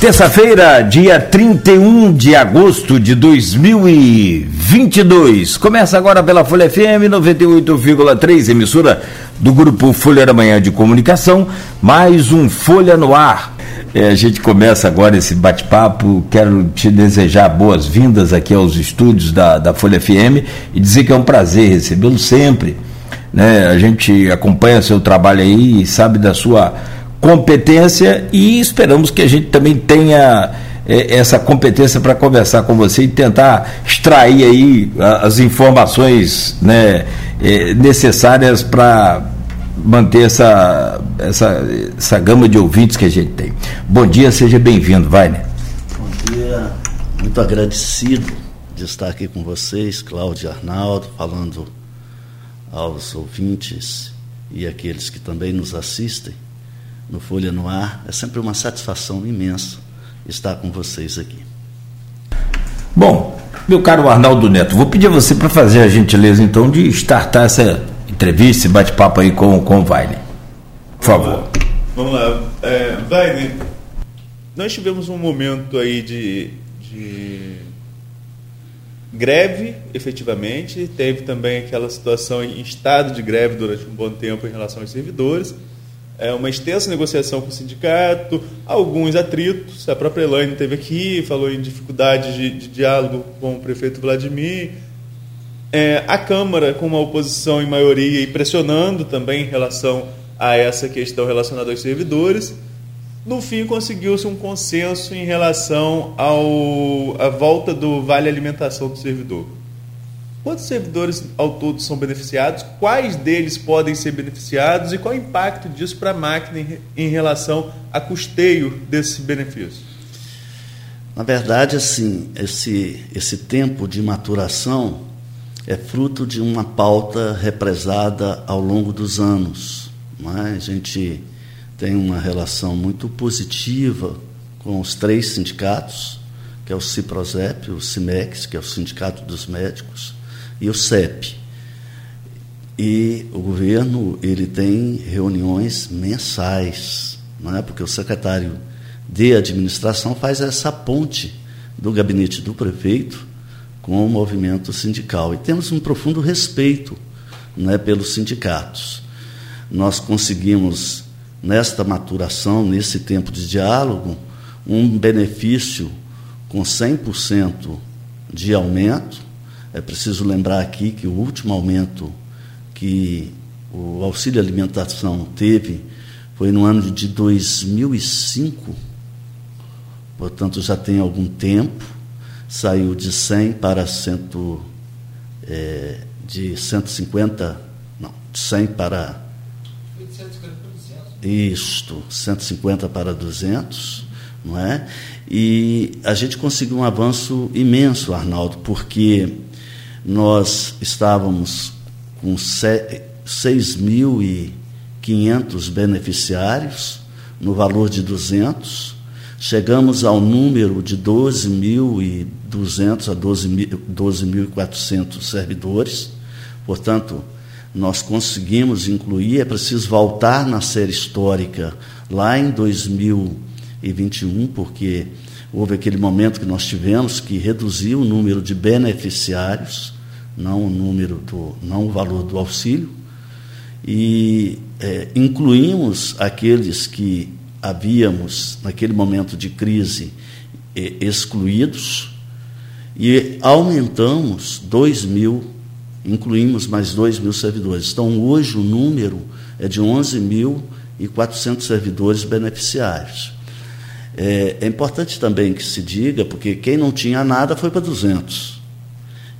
Terça-feira, dia 31 de agosto de 2022. Começa agora pela Folha FM 98,3, emissora do grupo Folha da Manhã de Comunicação, mais um Folha no Ar. É, a gente começa agora esse bate-papo. Quero te desejar boas-vindas aqui aos estúdios da, da Folha FM e dizer que é um prazer recebê-lo sempre. Né? A gente acompanha seu trabalho aí e sabe da sua competência e esperamos que a gente também tenha é, essa competência para conversar com você e tentar extrair aí as informações né, é, necessárias para manter essa, essa, essa gama de ouvintes que a gente tem. Bom dia, seja bem-vindo, Wagner. Bom dia, muito agradecido de estar aqui com vocês, Cláudio e Arnaldo, falando aos ouvintes e aqueles que também nos assistem no Folha no Ar. É sempre uma satisfação imensa estar com vocês aqui. Bom, meu caro Arnaldo Neto, vou pedir a você para fazer a gentileza então de startar essa entrevista, esse bate-papo aí com, com o Vaine. Por favor. Vamos lá. É, nós tivemos um momento aí de, de greve, efetivamente. Teve também aquela situação em estado de greve durante um bom tempo em relação aos servidores é, uma extensa negociação com o sindicato, alguns atritos. A própria Elaine teve aqui, falou em dificuldade de, de diálogo com o prefeito Vladimir. É, a Câmara com uma oposição em maioria e pressionando também em relação a essa questão relacionada aos servidores. No fim, conseguiu-se um consenso em relação ao, à volta do vale alimentação do servidor. Quantos servidores ao todo são beneficiados? Quais deles podem ser beneficiados? E qual o impacto disso para a máquina em relação a custeio desse benefício? Na verdade, assim, esse, esse tempo de maturação é fruto de uma pauta represada ao longo dos anos. É? A gente tem uma relação muito positiva com os três sindicatos, que é o CIPROSEP, o CIMEX, que é o Sindicato dos Médicos, e o CEP. E o governo ele tem reuniões mensais, não é? Porque o secretário de administração faz essa ponte do gabinete do prefeito com o movimento sindical. E temos um profundo respeito né, pelos sindicatos. Nós conseguimos, nesta maturação, nesse tempo de diálogo, um benefício com 100% de aumento é preciso lembrar aqui que o último aumento que o auxílio alimentação teve foi no ano de 2005, portanto já tem algum tempo, saiu de 100 para 100, é, de 150, não, de 100 para. Isto, 150 para 200, não é? E a gente conseguiu um avanço imenso, Arnaldo, porque nós estávamos com 6.500 beneficiários, no valor de 200, chegamos ao número de 12.200 a 12.400 servidores, portanto, nós conseguimos incluir, é preciso voltar na série histórica lá em 2021, porque houve aquele momento que nós tivemos que reduzir o número de beneficiários, não o número do, não o valor do auxílio, e é, incluímos aqueles que havíamos, naquele momento de crise, é, excluídos, e aumentamos 2 mil, incluímos mais 2 mil servidores. Então, hoje o número é de 11.400 servidores beneficiários. É, é importante também que se diga, porque quem não tinha nada foi para 200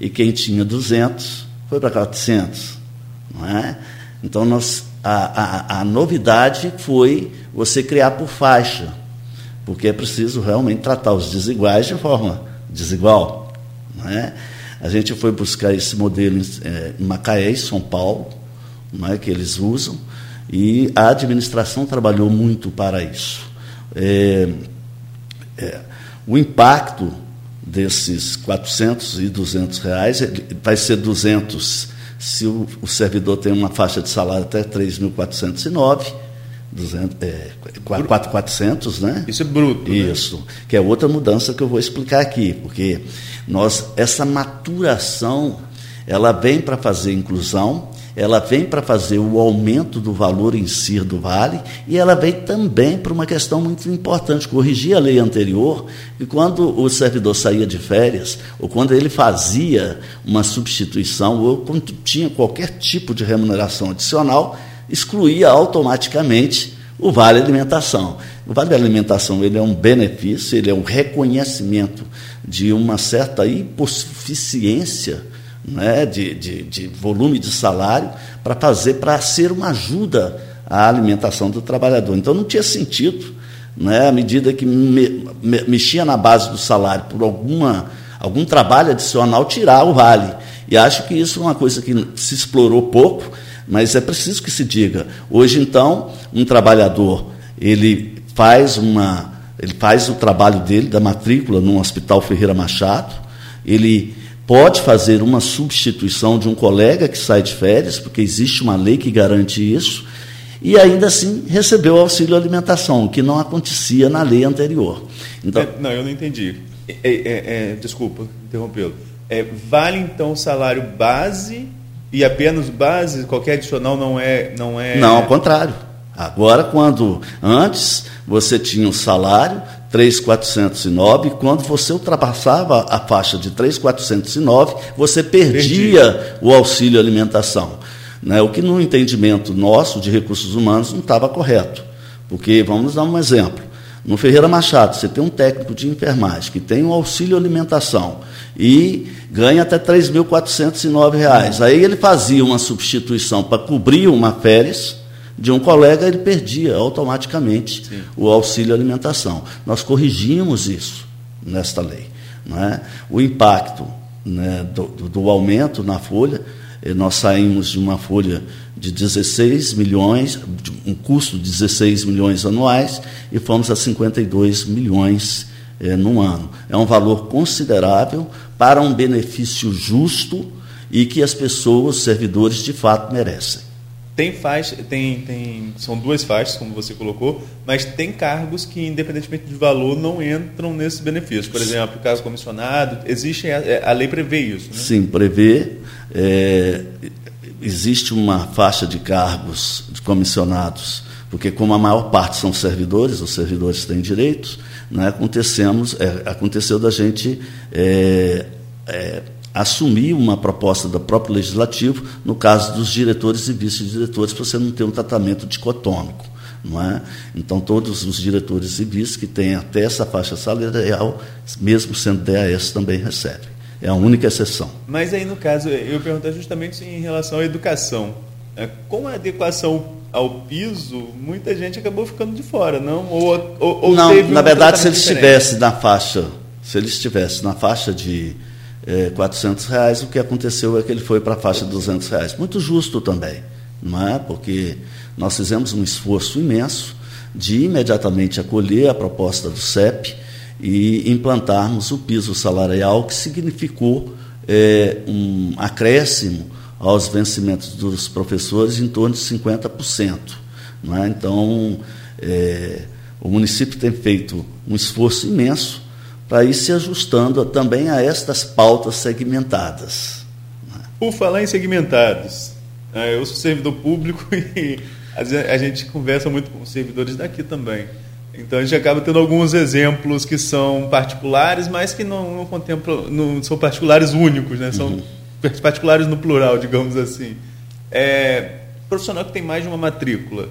e quem tinha 200 foi para 400. Não é? Então, nós, a, a, a novidade foi você criar por faixa, porque é preciso realmente tratar os desiguais de forma desigual. Não é? A gente foi buscar esse modelo em, é, em Macaé, em São Paulo, não é, que eles usam, e a administração trabalhou muito para isso. É, é, o impacto desses 400 e 200 reais, vai ser 200 se o, o servidor tem uma faixa de salário até 3.409, 200, é, 4,400, né? Isso é bruto. Né? Isso, né? que é outra mudança que eu vou explicar aqui, porque nós essa maturação ela vem para fazer inclusão, ela vem para fazer o aumento do valor em si do vale e ela vem também para uma questão muito importante, corrigir a lei anterior, e quando o servidor saía de férias, ou quando ele fazia uma substituição, ou quando tinha qualquer tipo de remuneração adicional, excluía automaticamente o vale alimentação. O vale alimentação ele é um benefício, ele é um reconhecimento de uma certa hipossuficiência né, de, de, de volume de salário para fazer, para ser uma ajuda à alimentação do trabalhador. Então não tinha sentido, né, à medida que me, me, mexia na base do salário por alguma, algum trabalho adicional, tirar o vale. E acho que isso é uma coisa que se explorou pouco, mas é preciso que se diga. Hoje, então, um trabalhador, ele faz uma. Ele faz o trabalho dele da matrícula no Hospital Ferreira Machado, ele pode fazer uma substituição de um colega que sai de férias, porque existe uma lei que garante isso, e ainda assim recebeu auxílio alimentação, o que não acontecia na lei anterior. Então, é, não, eu não entendi. É, é, é desculpa interrompê-lo. É, vale então o salário base e apenas base, qualquer adicional não é. Não, é... não ao contrário. Agora, quando antes você tinha um salário, 3,409, quando você ultrapassava a faixa de 3,409, você perdia Perdi. o auxílio alimentação. Né? O que no entendimento nosso de recursos humanos não estava correto. Porque, vamos dar um exemplo, no Ferreira Machado, você tem um técnico de enfermagem que tem um auxílio alimentação e ganha até R$ 3.409. Aí ele fazia uma substituição para cobrir uma férias, de um colega, ele perdia automaticamente Sim. o auxílio alimentação. Nós corrigimos isso nesta lei. Não é? O impacto né, do, do, aumento na folha, eh, nós saímos de uma folha de 16 milhões, de um custo de 16 milhões anuais, e fomos a 52 milhões eh, no ano. É um valor considerável para um benefício justo e que as pessoas, os servidores, de fato merecem. Tem faixa, tem, tem, são duas faixas, como você colocou, mas tem cargos que, independentemente de valor, não entram nesses benefícios. Por exemplo, o caso comissionado, existe a, é, a lei prevê isso. Né? Sim, prevê. É, existe uma faixa de cargos de comissionados, porque como a maior parte são servidores, os servidores têm direitos, né, acontecemos, é, aconteceu da gente é, é assumir uma proposta do próprio legislativo, no caso dos diretores e vice-diretores, para você não ter um tratamento dicotômico. Não é? Então, todos os diretores e vice que têm até essa faixa salarial, mesmo sendo DAS, também recebem. É a única exceção. Mas aí, no caso, eu perguntar justamente em relação à educação. É, com a adequação ao piso, muita gente acabou ficando de fora, não? Ou, ou, ou não, na verdade, se ele estivesse na faixa, se ele estivesse na faixa de é, 400 reais, o que aconteceu é que ele foi para a faixa de 200 reais. Muito justo também, não é? Porque nós fizemos um esforço imenso de imediatamente acolher a proposta do CEP e implantarmos o piso salarial, que significou é, um acréscimo aos vencimentos dos professores em torno de 50%. Não é? Então, é, o município tem feito um esforço imenso para ir se ajustando também a estas pautas segmentadas. Por falar em segmentados, né, eu sou servidor público e a gente conversa muito com servidores daqui também. Então a gente acaba tendo alguns exemplos que são particulares, mas que não, não contemplam, não são particulares únicos, né? são uhum. particulares no plural, digamos assim. É, profissional que tem mais de uma matrícula,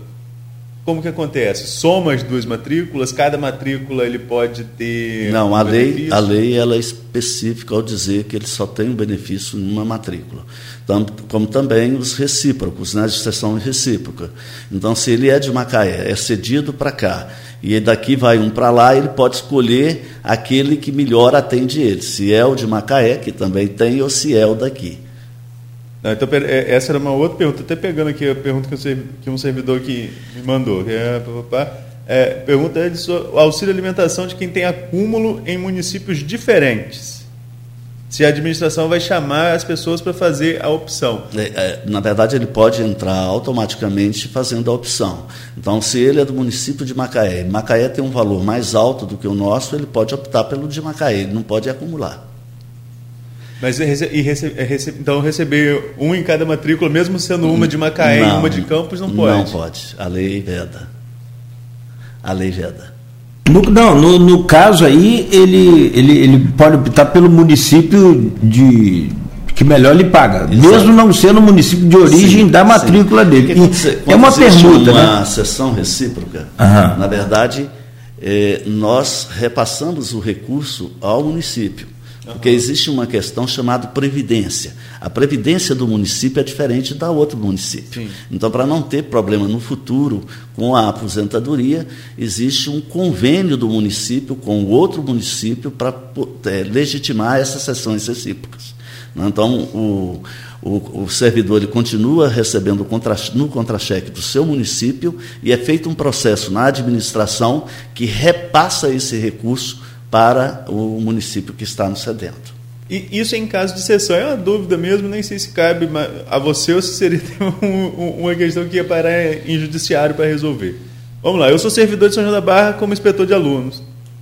como que acontece? Soma as duas matrículas, cada matrícula ele pode ter. Não, um a lei, a lei ela é específica ao dizer que ele só tem um benefício em uma matrícula. Tanto, como também os recíprocos, né, de sessão recíproca. Então, se ele é de Macaé, é cedido para cá, e daqui vai um para lá, ele pode escolher aquele que melhor atende ele. Se é o de Macaé, que também tem, ou se é o daqui. Então, é, essa era uma outra pergunta. Até pegando aqui a pergunta que um servidor que me mandou. Que é, é, pergunta ele sobre o auxílio alimentação de quem tem acúmulo em municípios diferentes. se a administração vai chamar as pessoas para fazer a opção. É, é, na verdade, ele pode entrar automaticamente fazendo a opção. Então, se ele é do município de Macaé, Macaé tem um valor mais alto do que o nosso, ele pode optar pelo de Macaé, ele não pode acumular. Mas e rece é rece então receber um em cada matrícula, mesmo sendo uma de Macaé não, e uma de Campos, não pode? Não pode. A lei veda. A lei veda. No, não, no, no, caso aí, ele, ele, ele pode optar pelo município de que melhor lhe paga, Exato. mesmo não sendo o município de origem sim, da matrícula sim. dele. Quando é uma permuta, uma né? sessão recíproca, Aham. na verdade, eh, nós repassamos o recurso ao município. Porque existe uma questão chamada previdência. A previdência do município é diferente da outra do município. Sim. Então, para não ter problema no futuro com a aposentadoria, existe um convênio do município com o outro município para é, legitimar essas sessões recíprocas. Então, o, o, o, servidor ele continua recebendo contra, no contra-cheque do seu município e é feito um processo na administração que repassa esse recurso para o município que está no sedento. E isso em caso de sessão é uma dúvida mesmo, nem sei se cabe a você ou se seria uma questão que ia parar em judiciário para resolver. Vamos lá, eu sou servidor de São João da Barra como inspetor de alunos,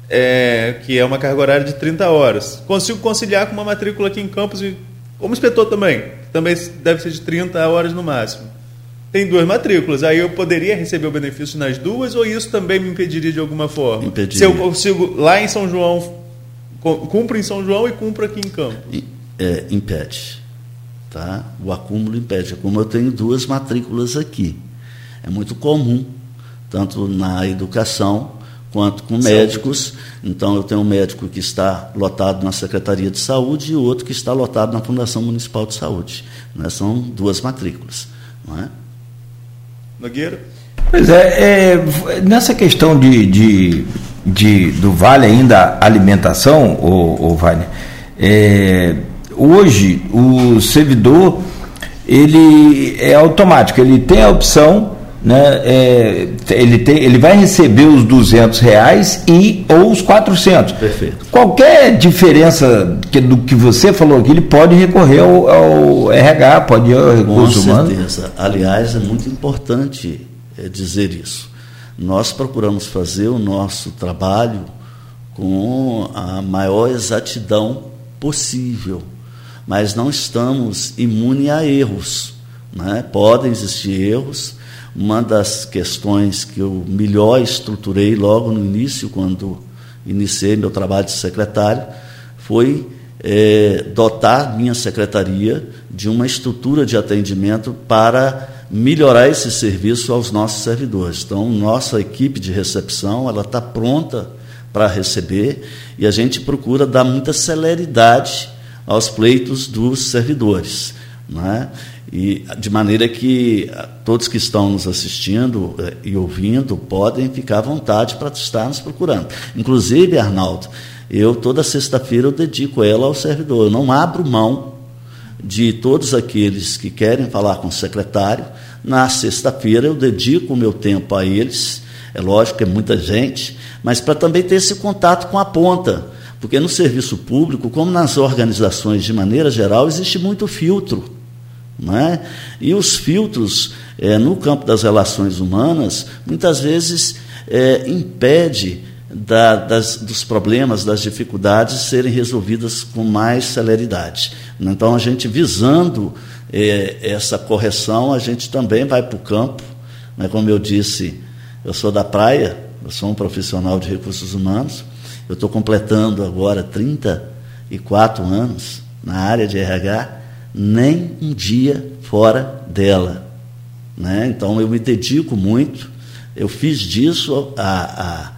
é, que é uma carga horária de 30 horas. Consigo conciliar com uma matrícula aqui em Campos como inspetor também, também deve ser de 30 horas no máximo tem duas matrículas. Aí eu poderia receber o benefício nas duas ou isso também me impediria de alguma forma? Impediria. Se eu consigo lá em São João, cumpro em São João e cumpro aqui em Campo. É, impede. Tá? O acúmulo impede. Como eu tenho duas matrículas aqui. É muito comum, tanto na educação quanto com médicos. Então, eu tenho um médico que está lotado na Secretaria de Saúde e outro que está lotado na Fundação Municipal de Saúde. Né? São duas matrículas. Não é? Nogueira? Pois é, é nessa questão de, de, de, do Vale ainda alimentação, o, o Vale, é, hoje o servidor ele é automático, ele tem a opção né, é, ele, tem, ele vai receber os 200 reais e ou os 400. Perfeito. Qualquer diferença que, do que você falou aqui, ele pode recorrer ao, ao RH, pode ir ao recurso humano. Com certeza. Aliás, é muito importante é, dizer isso. Nós procuramos fazer o nosso trabalho com a maior exatidão possível, mas não estamos imunes a erros. Né? Podem existir erros, uma das questões que eu melhor estruturei logo no início, quando iniciei meu trabalho de secretário, foi é, dotar minha secretaria de uma estrutura de atendimento para melhorar esse serviço aos nossos servidores. Então, nossa equipe de recepção ela está pronta para receber e a gente procura dar muita celeridade aos pleitos dos servidores. Não é? E de maneira que ah, todos que estão nos assistindo eh, e ouvindo podem ficar à vontade para estar nos procurando. Inclusive, Arnaldo, eu toda sexta-feira eu dedico ela ao servidor. Eu não abro mão de todos aqueles que querem falar com o secretário. Na sexta-feira eu dedico o meu tempo a eles. É lógico que é muita gente, mas para também ter esse contato com a ponta. Porque no serviço público, como nas organizações de maneira geral, existe muito filtro. É? E os filtros é, no campo das relações humanas muitas vezes é, impede da, das, dos problemas, das dificuldades serem resolvidas com mais celeridade. Então a gente visando é, essa correção, a gente também vai para o campo. Né? Como eu disse, eu sou da praia, eu sou um profissional de recursos humanos, eu estou completando agora 34 anos na área de RH nem um dia fora dela. Né? Então eu me dedico muito, eu fiz disso a,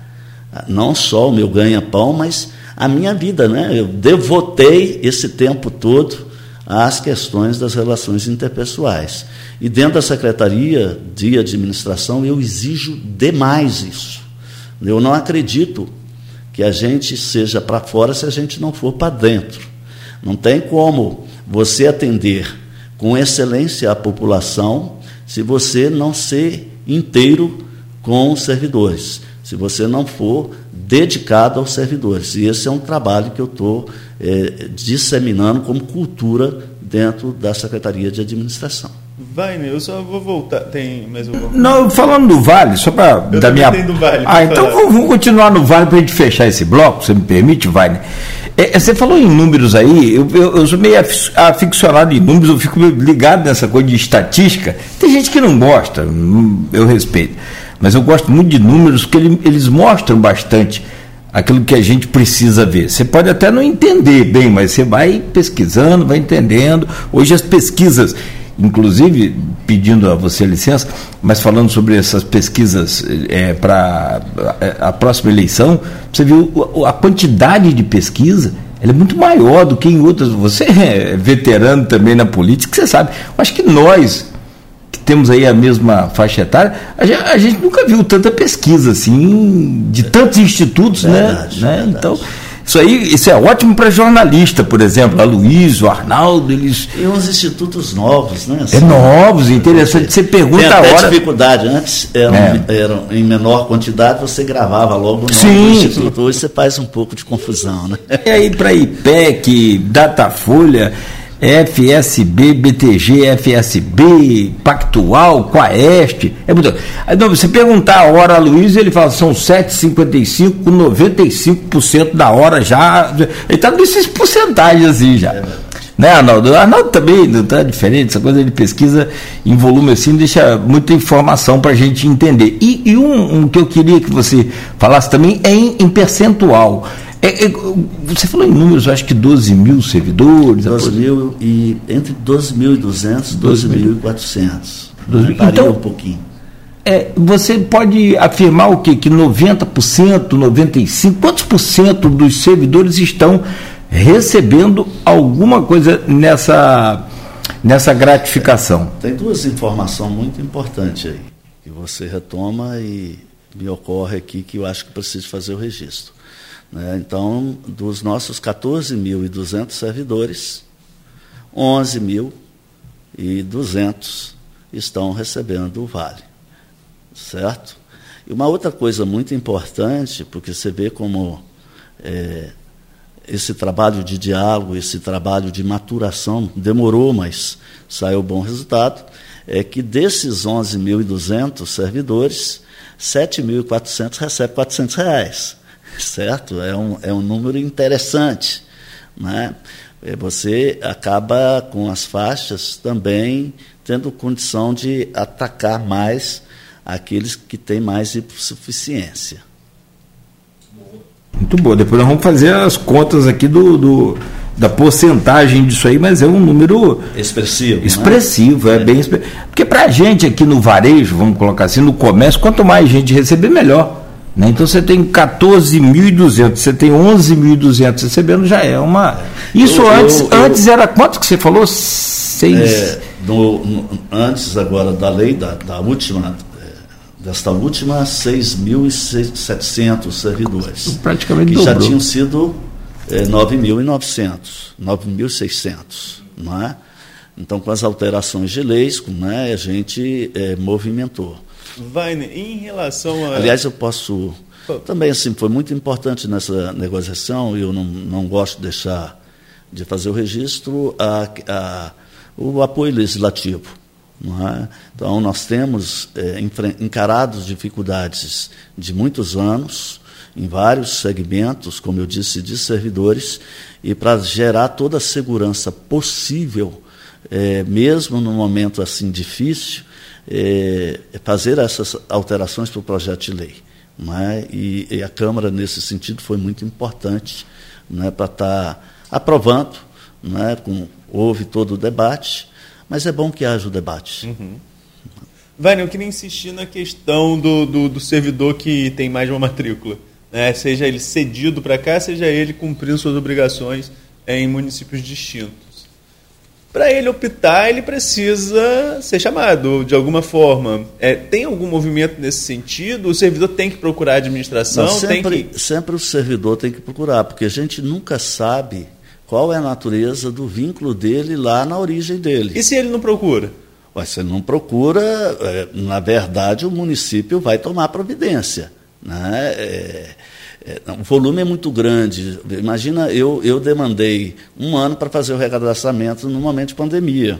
a, a não só o meu ganha-pão, mas a minha vida. Né? Eu devotei esse tempo todo às questões das relações interpessoais. E dentro da Secretaria de Administração eu exijo demais isso. Eu não acredito que a gente seja para fora se a gente não for para dentro. Não tem como você atender com excelência a população se você não ser inteiro com os servidores. se você não for dedicado aos servidores. E esse é um trabalho que eu estou é, disseminando como cultura dentro da Secretaria de Administração. Vai, eu só vou voltar. Tem mais alguma Não, falando do Vale, só para da minha. Do vale, ah, então vamos, continuar no Vale para a gente fechar esse bloco, você me permite, Vale? É, é, você falou em números aí, eu, eu, eu, sou meio aficionado em números, eu fico ligado nessa coisa de estatística. Tem gente que não gosta, hum, eu respeito, mas eu gosto muito de números porque ele, eles mostram bastante aquilo que a gente precisa ver. Você pode até não entender bem, mas você vai pesquisando, vai entendendo. Hoje as pesquisas inclusive pedindo a você licença, mas falando sobre essas pesquisas é, para a, a, próxima eleição, você viu a quantidade de pesquisa, ela é muito maior do que em outras. Você é veterano também na política, você sabe. Eu acho que nós que temos aí a mesma faixa etária, a gente, a gente nunca viu tanta pesquisa assim de tantos institutos, né? verdade, né? Verdade. Então isso aí, isso é ótimo para jornalista, por exemplo, a Luiz, o Arnaldo, eles. E uns institutos novos, né? Assim, é novos, interessante. Você pergunta tem até a hora. dificuldade. Antes eram, é. eram em menor quantidade, você gravava logo o nome sim, instituto. Hoje você faz um pouco de confusão, né? E aí para IPEC, Datafolha. FSB, BTG, FSB, Pactual, Quaest. É muito... Não, você perguntar a hora a Luiz, ele fala são 7,55, 95% da hora já. Ele está nesses porcentagens assim já. É né, Arnaldo? Arnaldo também não está diferente, essa coisa de pesquisa em volume assim deixa muita informação para a gente entender. E, e um, um, que eu queria que você falasse também é em, em percentual. É, é, você falou em números, acho que 12 mil servidores. 12 mil e entre 12.200 e 12.400. Varia então, um pouquinho. É, você pode afirmar o quê? Que 90%, 95%, quantos por cento dos servidores estão recebendo alguma coisa nessa, nessa gratificação? É, tem duas informações muito importantes aí, que você retoma e me ocorre aqui que eu acho que preciso fazer o registro. Né? Então, dos nossos 14.200 servidores, 11.200 estão recebendo o vale. Certo? E uma outra coisa muito importante, porque você vê como é, esse trabalho de diálogo, esse trabalho de maturação demorou, mas saiu bom resultado, é que desses 11.200 servidores, 7.400 recebem 400 reais certo? É um, é um número interessante. Né? É, você acaba com as faixas também tendo condição de atacar mais aqueles que têm mais insuficiência. Muito bom. Depois nós vamos fazer as contas aqui do, do da porcentagem disso aí, mas é um número expressivo. Né? Expressivo, né? é, é bem expressivo. Porque para a gente aqui no varejo, vamos colocar assim, no comércio, quanto mais gente receber, melhor. Né? Então você tem 14.200, você tem 11.200 recebendo, já é uma. Isso eu, antes, eu, eu, antes era quanto que você falou? Seis. É, no, no, antes agora da lei, da, da última, é, desta última, 6.700 servidores. Praticamente que dobrou. já tinham sido é, 9.900, 9.600, não é? Então, com as alterações de leis, né, a gente é, movimentou. Vainer, em relação a. Aliás, eu posso. Também, assim, foi muito importante nessa negociação, e eu não, não gosto de deixar de fazer o registro, a, a, o apoio legislativo. É? Então, nós temos é, encarado dificuldades de muitos anos, em vários segmentos, como eu disse, de servidores, e para gerar toda a segurança possível, é, mesmo num momento assim difícil, é, fazer essas alterações para o projeto de lei. É? E, e, a Câmara, nesse sentido, foi muito importante é? para estar tá aprovando. É? Com, houve todo o debate, mas é bom que haja o debate. Uhum. Vânia, eu queria insistir na questão do, do, do servidor que tem mais de uma matrícula. Né? Seja ele cedido para cá, seja ele cumprindo suas obrigações em municípios distintos para ele optar, ele precisa ser chamado de alguma forma. É, tem algum movimento nesse sentido? O servidor tem que procurar a administração? Não, sempre, que... sempre o servidor tem que procurar, porque a gente nunca sabe qual é a natureza do vínculo dele lá na origem dele. E se ele não procura? Mas se ele não procura, é, na verdade, o município vai tomar providência. Né? É, é, o volume é muito grande. Imagina, eu, eu demandei um ano para fazer o recadastramento no momento de pandemia.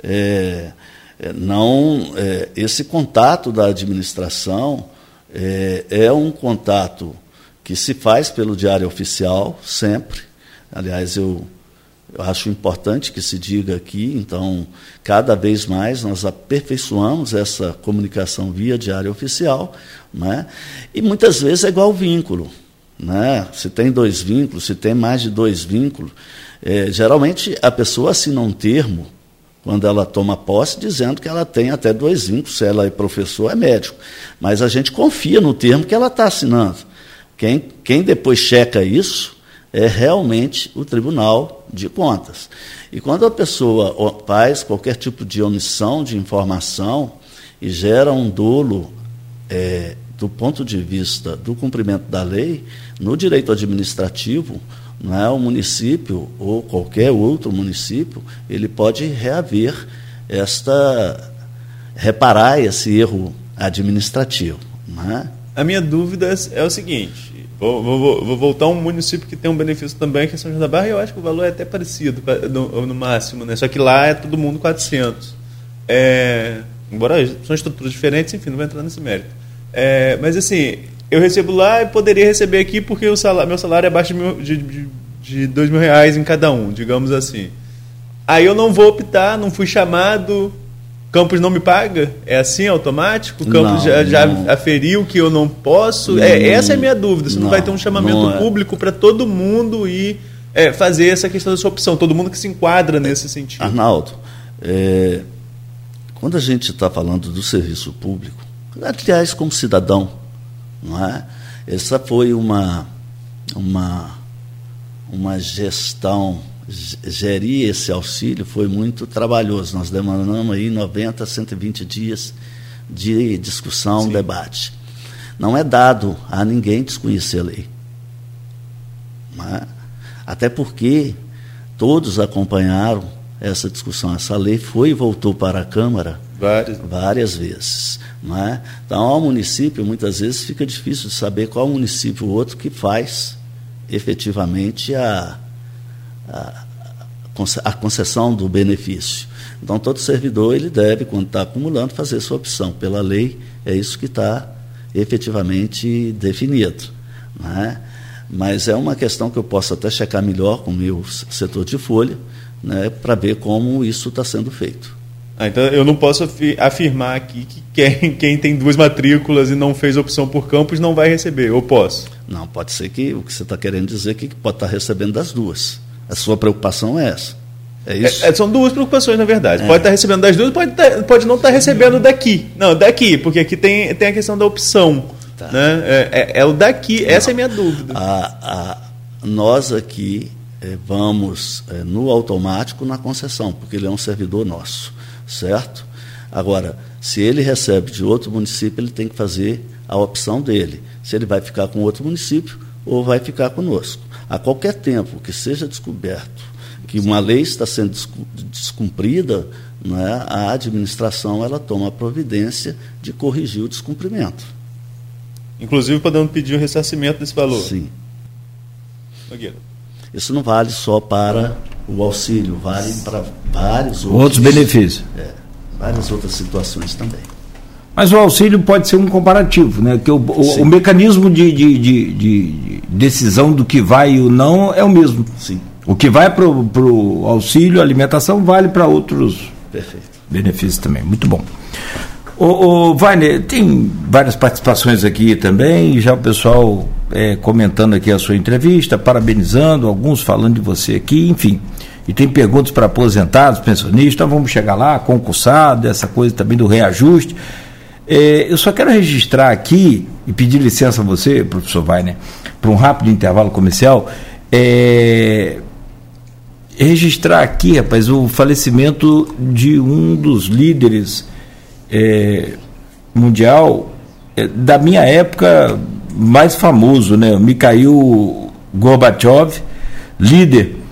É, é não, é, esse contato da administração é, é um contato que se faz pelo Diário Oficial, sempre. Aliás, eu, eu acho importante que se diga aqui, então, cada vez mais nós aperfeiçoamos essa comunicação via Diário Oficial, né? e muitas vezes é igual vínculo. Né? Se tem dois vínculos, se tem mais de dois vínculos, é, geralmente a pessoa assina um termo quando ela toma posse, dizendo que ela tem até dois vínculos, se ela é professor, é médico. Mas a gente confia no termo que ela está assinando. Quem, quem depois checa isso é realmente o Tribunal de Contas. E quando a pessoa faz qualquer tipo de omissão de informação e gera um dolo é, do ponto de vista do cumprimento da lei, no direito administrativo, não é o município ou qualquer outro município, ele pode reaver esta reparar esse erro administrativo, é? A minha dúvida é o seguinte: vou, vou, vou, voltar a um município que tem um benefício também, que é São João da Barra, e eu acho que o valor é até parecido, no, no máximo, né? só que lá é todo mundo 400. É, embora são estruturas diferentes, enfim, não vou entrar nesse mérito. É, mas assim, eu recebo lá e poderia receber aqui porque o salário, meu salário é abaixo de, mil, de, de, de dois mil reais em cada um, digamos assim. Aí eu não vou optar, não fui chamado, Campos não me paga? É assim, automático? Campos não, já, já aferiu que eu não posso? É, não, é, essa é a minha dúvida. Você não, não vai ter um chamamento é. público para todo mundo e é, fazer essa questão da sua opção, todo mundo que se enquadra nesse sentido. Arnaldo, é, quando a gente está falando do serviço público, aliás, como cidadão, não é? Essa foi uma, uma, uma gestão gerir esse auxílio foi muito trabalhoso. Nós demandamos aí 90 a 120 dias de discussão, Sim. debate. Não é dado a ninguém desconhecer a lei. É? Até porque todos acompanharam essa discussão. Essa lei foi e voltou para a Câmara várias, várias vezes. É? Então, ao município, muitas vezes fica difícil de saber qual município ou outro que faz efetivamente a, a, a concessão do benefício. Então, todo servidor ele deve, quando está acumulando, fazer sua opção. Pela lei, é isso que está efetivamente definido. Né? Mas é uma questão que eu posso até checar melhor com o meu setor de folha, né, para ver como isso está sendo feito. Ah, então eu não posso afirmar aqui que quem, quem tem duas matrículas e não fez opção por campus não vai receber, ou posso? Não, pode ser que o que você está querendo dizer é que pode estar tá recebendo das duas. A sua preocupação é essa. É isso? É, é, são duas preocupações, na verdade. É. Pode estar tá recebendo das duas, pode, tá, pode não estar tá recebendo daqui. Não, daqui, porque aqui tem, tem a questão da opção. Tá. Né? É, é, é, o daqui, não. essa é a minha dúvida. A, a, nós aqui é, vamos é, no automático na concessão, porque ele é um servidor nosso, certo? Agora, se ele recebe de outro município, ele tem que fazer a opção dele. Se ele vai ficar com outro município ou vai ficar conosco. A qualquer tempo que seja descoberto que uma lei está sendo descumprida, é, a administração ela toma a providência de corrigir o descumprimento. Inclusive podendo pedir o ressarcimento desse valor. Sim. Isso não vale só para o auxílio, vale para vários outros, outros benefícios. É, várias outras situações também. Mas o auxílio pode ser um comparativo, né? Que o, o, o mecanismo de, de, de, de, decisão do que vai e o não é o mesmo. Sim. O que vai para o auxílio, alimentação, vale para outros Perfeito. benefícios também. Muito bom. O, o Wagner, tem várias participações aqui também, já o pessoal é, comentando aqui a sua entrevista, parabenizando, alguns falando de você aqui, enfim. E tem perguntas para aposentados, pensionistas, então vamos chegar lá, concursado, essa coisa também do reajuste. É, eu só quero registrar aqui e pedir licença a você, professor Wagner, para um rápido intervalo comercial. É, registrar aqui, rapaz, o falecimento de um dos líderes é, mundial é, da minha época mais famoso, né? Mikhail Gorbachev, líder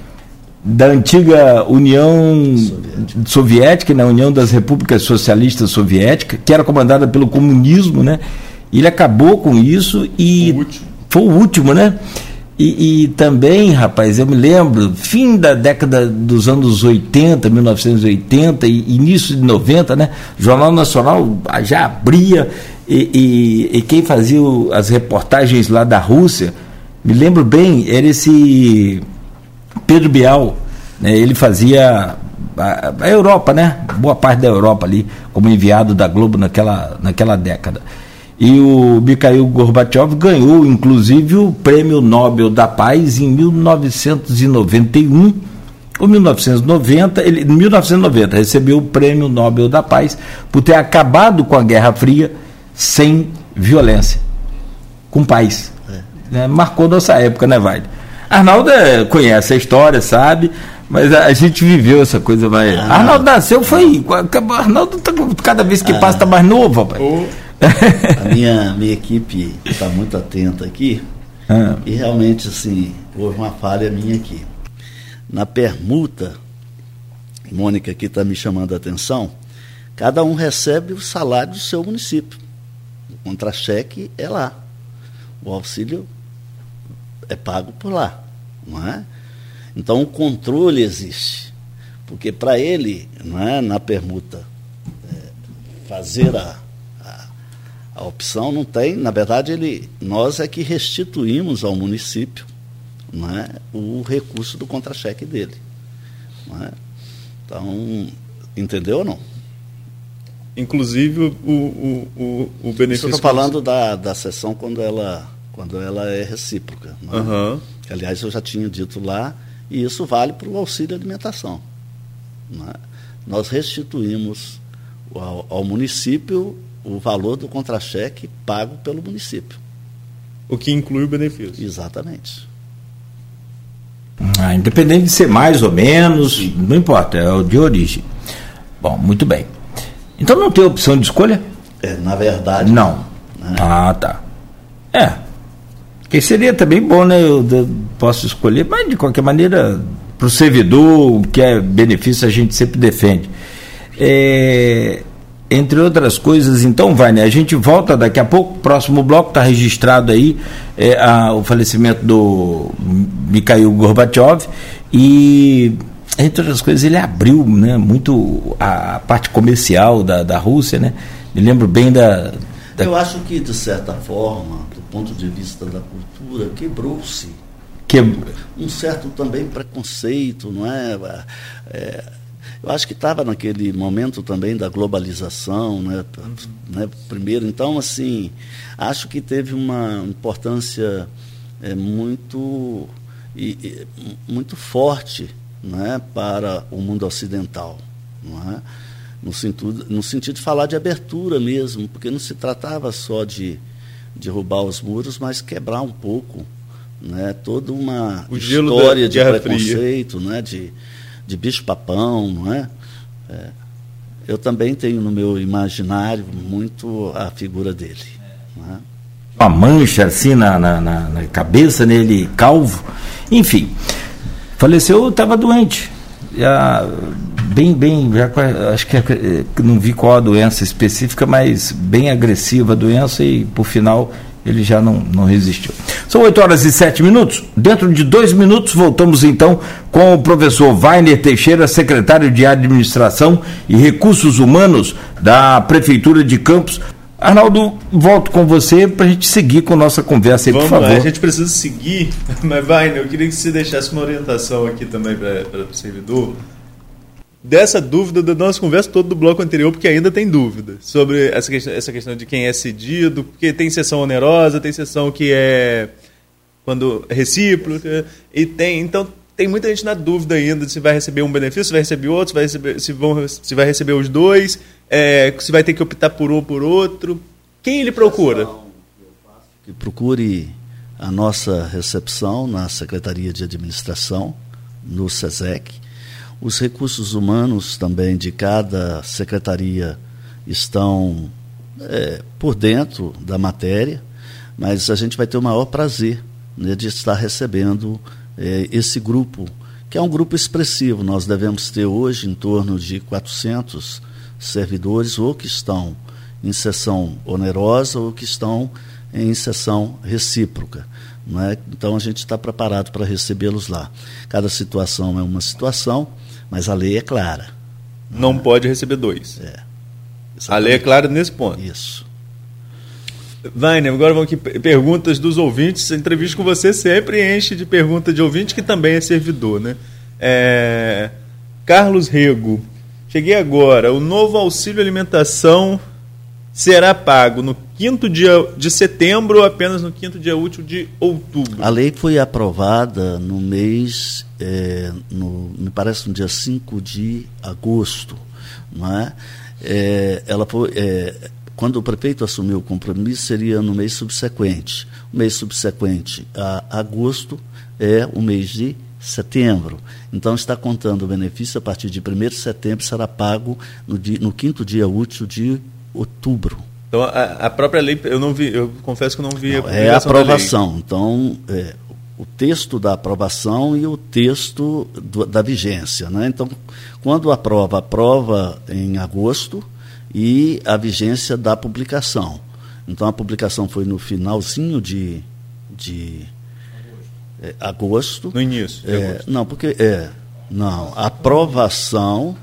da antiga União Soviética, Soviética na né? União das Repúblicas Socialistas Soviéticas, que era comandada pelo comunismo, né? Ele acabou com isso e. O. Foi o último, né? E, e, também, rapaz, eu me lembro, fim da década dos anos 80, 1980 e início de 90, né? O Jornal Nacional já abria e, e, e quem fazia as reportagens lá da Rússia, me lembro bem, era esse Pedro Bial, né? ele fazia a, a, Europa, né? Boa parte da Europa ali, como enviado da Globo naquela, naquela década. E o Mikhail Gorbachev ganhou, inclusive, o Prêmio Nobel da Paz em 1991 ou 1990, ele, em 1990 recebeu o Prêmio Nobel da Paz por ter acabado com a Guerra Fria sem violência, com paz. É. Né? Marcou nossa época, né, Vale? Arnaldo é, conhece a história, sabe? Mas a, gente viveu essa coisa, vai. Ah, Arnaldo nasceu, foi. Arnaldo tá, cada vez que ah, passa está mais novo, rapaz. Oh. a minha, minha equipe está muito atenta aqui. Ah. E realmente, assim, houve uma falha minha aqui. Na permuta, Mônica aqui está me chamando a atenção, cada um recebe o salário do seu município. O contra-cheque é lá. O auxílio é pago por lá. Não é? Então o controle existe. Porque para ele, não é, na permuta, é, fazer a, a, a, opção não tem, na verdade, ele, nós é que restituímos ao município não é, o recurso do contra-cheque dele. Não é? Então, entendeu ou não? Inclusive o, o, o, o benefício. Estou falando da, da sessão quando ela, quando ela é recíproca. É? Uhum. Aliás, eu já tinha dito lá, e isso vale para o auxílio alimentação. É? Nós restituímos ao, ao município o valor do contra-cheque pago pelo município. O que inclui o benefício. Exatamente. Ah, independente de ser mais ou menos, não importa, é o de origem. Bom, muito bem. Então não tem opção de escolha? É, na verdade. Não. Né? Ah, tá. É. Que seria também bom, né? Eu, eu posso escolher, mas de qualquer maneira, para o servidor, o que é benefício a gente sempre defende. É, entre outras coisas, então, vai, né? A gente volta daqui a pouco, próximo bloco está registrado aí é, a, o falecimento do Mikhail Gorbachev e entre outras coisas, ele abriu né, muito a, parte comercial da, da Rússia, né? Me lembro bem da, da... Eu acho que, de certa forma, ponto de vista da cultura, quebrou-se. Que... Um certo também preconceito, não é? é eu acho que estava naquele momento também da globalização, né? né? Primeiro, então, assim, acho que teve uma importância é, muito, e, e, muito forte é, para o mundo ocidental. Não é? no, sentido, no sentido de falar de abertura mesmo, porque não se tratava só de derrubar os muros, mas quebrar um pouco né, toda uma o história de preconceito, né, de, de bicho-papão. Não é? é? Eu também tenho no meu imaginário muito a figura dele. É? Uma mancha assim na, na, na cabeça, nele calvo. Enfim, Faleceu, estava doente. Já, bem, bem, já, acho que é, não vi qual a doença específica, mas bem agressiva a doença e por final ele já não, não resistiu. São 8 horas e 7 minutos. Dentro de dois minutos, voltamos então com o professor Weiner Teixeira, secretário de Administração e Recursos Humanos da Prefeitura de Campos. Arnaldo, volto com você para a gente seguir com a nossa conversa aí, Vamos por favor. Lá, a gente precisa seguir, mas vai, eu queria que você deixasse uma orientação aqui também para o servidor. Dessa dúvida da nossa conversa toda do bloco anterior, porque ainda tem dúvida sobre essa questão, essa questão de quem é cedido, porque tem sessão onerosa, tem sessão que é quando é recíproca, e tem. Então tem muita gente na dúvida ainda de se vai receber um benefício, se vai receber outro, se vai receber, se vão, se vai receber os dois, é, se vai ter que optar por um ou por outro. Quem ele procura? Que procure a nossa recepção na Secretaria de Administração, no SESEC. Os recursos humanos também de cada secretaria estão é, por dentro da matéria, mas a gente vai ter o maior prazer né, de estar recebendo é, esse grupo, que é um grupo expressivo. Nós devemos ter hoje em torno de 400 servidores ou que estão em sessão onerosa ou que estão em sessão recíproca. É? Então a gente está preparado para recebê-los lá. Cada situação é uma situação, mas a lei é clara. Não, pode receber dois. É. A lei é clara nesse ponto. Isso. Vainer, agora vão aqui perguntas dos ouvintes. A entrevista com você sempre enche de perguntas de ouvinte que também é servidor, né? É... Carlos Rego, cheguei agora. O novo auxílio alimentação será pago no quinto dia de setembro apenas no quinto dia útil de outubro? A lei foi aprovada no mês, é, no, me parece no dia 5 de agosto. Não é? É, ela foi, é, quando o prefeito assumiu o compromisso, seria no mês subsequente. O mês subsequente a agosto é o mês de setembro. Então, está contando o benefício a partir de 1 de setembro, será pago no, dia, no quinto dia útil de outubro. Então, a, a, própria lei, eu não vi, eu confesso que eu não vi não, a É a aprovação. Então, é, o texto da aprovação e o texto do, da vigência. Né? Então, quando aprova, aprova em agosto e a vigência da publicação. Então, a publicação foi no finalzinho de, de é, agosto. No início. É, agosto. Não, porque é não a aprovação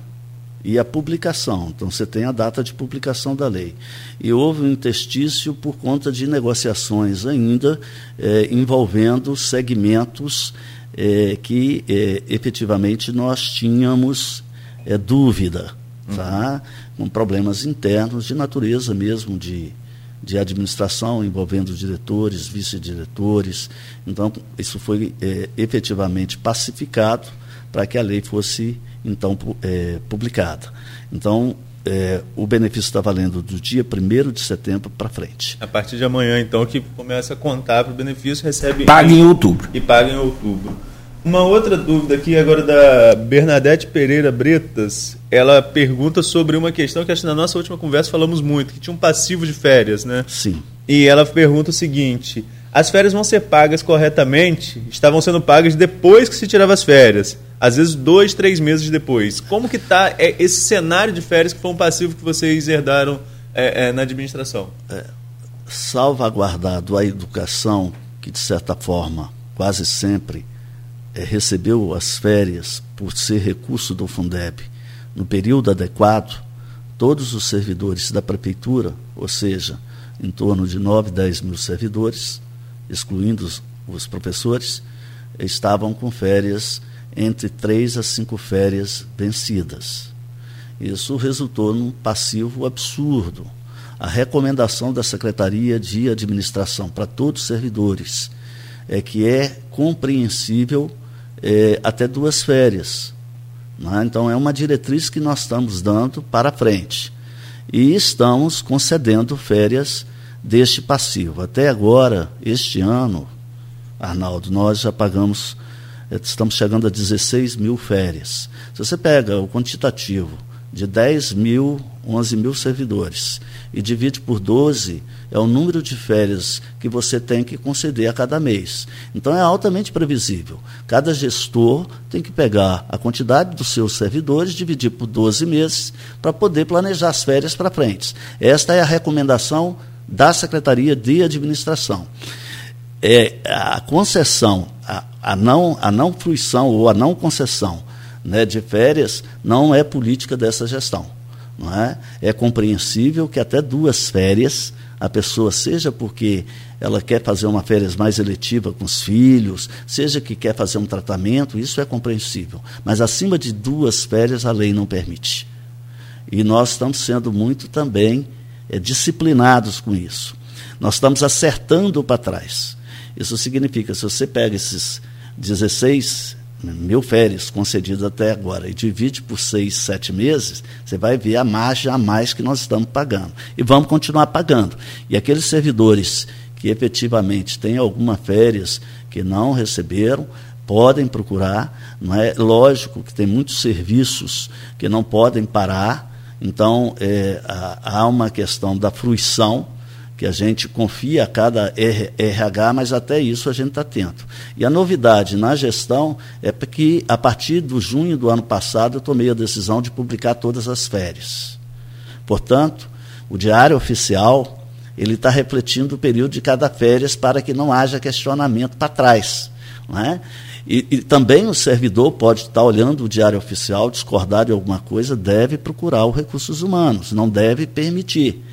e a publicação. Então você tem a data de publicação da lei. E houve um interstício por conta de negociações ainda é, envolvendo segmentos é, que é, efetivamente nós tínhamos é, dúvida, tá? com problemas internos de natureza mesmo de de administração envolvendo diretores, vice-diretores. Então, isso foi é, efetivamente pacificado para que a lei fosse, então, é, publicada. Então, é, o benefício está valendo do dia 1 de setembro para frente. A partir de amanhã, então, que começa a contar para o benefício, recebe. Paga em outubro. E paga em outubro. Uma outra dúvida aqui agora da Bernadette Pereira Bretas. Ela pergunta sobre uma questão que acho que na nossa última conversa falamos muito, que tinha um passivo de férias, né? Sim. E ela pergunta o seguinte: as férias vão ser pagas corretamente? Estavam sendo pagas depois que se tirava as férias, às vezes dois, três meses depois. Como que está é, esse cenário de férias que foi um passivo que vocês herdaram é, é, na administração? É, salvaguardado a educação, que de certa forma quase sempre é, recebeu as férias por ser recurso do Fundeb no período adequado, todos os servidores da prefeitura, ou seja, em torno de 9, 10 mil servidores, excluindo os, os professores, estavam com férias entre três a cinco férias vencidas. Isso resultou num passivo absurdo. A recomendação da Secretaria de Administração para todos os servidores é que é compreensível é, até duas férias. Né? Então, é uma diretriz que nós estamos dando para frente. E estamos concedendo férias deste passivo. Até agora, este ano, Arnaldo, nós já pagamos, estamos chegando a 16 mil férias. Se você pega o quantitativo de 10 mil, 11 mil servidores e divide por 12, é o número de férias que você tem que conceder a cada mês. Então é altamente previsível. Cada gestor tem que pegar a quantidade dos seus servidores, dividir por 12 meses, para poder planejar as férias para frente. Esta é a recomendação da Secretaria de Administração. É, a concessão, a, a, não, a não fruição ou a não concessão né, de férias não é política dessa gestão. Não é? é compreensível que até duas férias a pessoa, seja porque ela quer fazer uma férias mais eletiva com os filhos, seja que quer fazer um tratamento, isso é compreensível. Mas acima de duas férias a lei não permite. E nós estamos sendo muito também é, disciplinados com isso. Nós estamos acertando para trás. Isso significa, se você pega esses 16 mil férias concedidas até agora e divide por seis, sete meses, você vai ver a margem a mais que nós estamos pagando. E vamos continuar pagando. E aqueles servidores que efetivamente têm alguma férias que não receberam, podem procurar. Não é lógico que tem muitos serviços que não podem parar. Então é, há uma questão da fruição que a gente confia a cada RH, mas até isso a gente está atento. E a novidade na gestão é que, a partir do junho do ano passado, eu tomei a decisão de publicar todas as férias. Portanto, O diário oficial ele está refletindo o período de cada férias para que não haja questionamento para trás. Não é? E, e, também o servidor pode estar olhando o diário oficial, discordar de alguma coisa, deve procurar os recursos humanos, não deve permitir.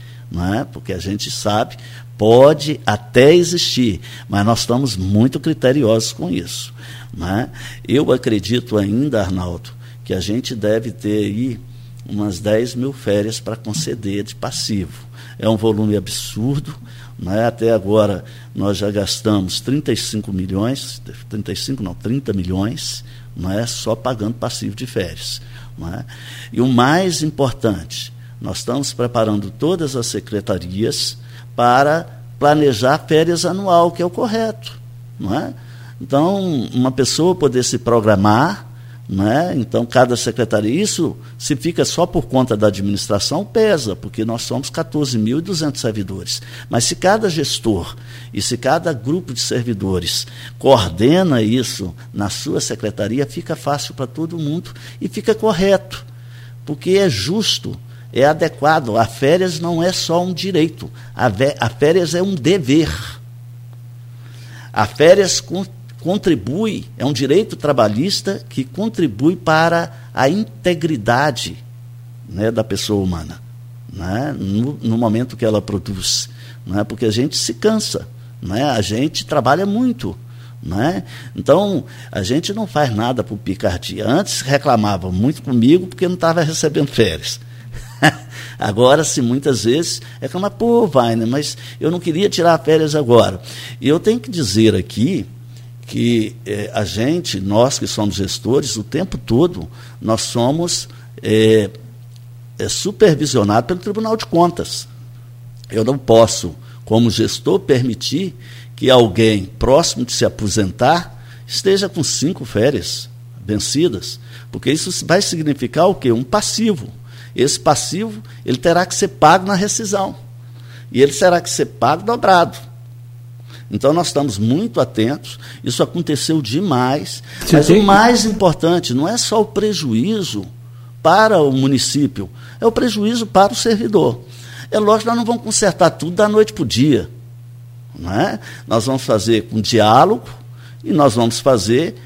É? Porque a gente sabe, pode até existir, mas nós estamos muito criteriosos com isso. É? Eu acredito ainda, Arnaldo, que a gente deve ter aí umas 10 mil férias para conceder de passivo. É um volume absurdo. Né? Até agora nós já gastamos 35 milhões, 35 não, 30 milhões, é só pagando passivo de férias. E o mais importante, nós estamos preparando todas as secretarias para planejar férias anual, que é o correto. Não é? Então, uma pessoa poder se programar né? Então, cada secretaria, isso se fica só por conta da administração, pesa, porque nós somos 14.200 servidores. Mas se cada gestor e se cada grupo de servidores coordena isso na sua secretaria, fica fácil para todo mundo e fica correto, porque é justo, é adequado. A férias não é só um direito, a, a férias é um dever. A férias contribui, é um direito trabalhista que contribui para a integridade né, da pessoa humana, né, no, no, momento que ela produz. Né, porque a gente se cansa, né, a gente trabalha muito. Né? Então, a gente não faz nada por picardia. Antes reclamava muito comigo porque não estava recebendo férias. agora, se muitas vezes, reclama, pô, Vainer, mas eu não queria tirar férias agora. E eu tenho que dizer aqui que é, a gente, nós que somos gestores, o tempo todo nós somos é, é, supervisionados pelo Tribunal de Contas. Eu não posso, como gestor, permitir que alguém próximo de se aposentar esteja com cinco férias vencidas, porque isso vai significar o quê? Um passivo. Esse passivo ele terá que ser pago na rescisão. E ele terá que ser pago dobrado. Então nós estamos muito atentos, isso aconteceu demais. Você mas tem... o mais importante não é só o prejuízo para o município, é o prejuízo para o servidor. É lógico que nós não vamos consertar tudo da noite para o dia. Não é? Nós vamos fazer com diálogo e nós vamos fazer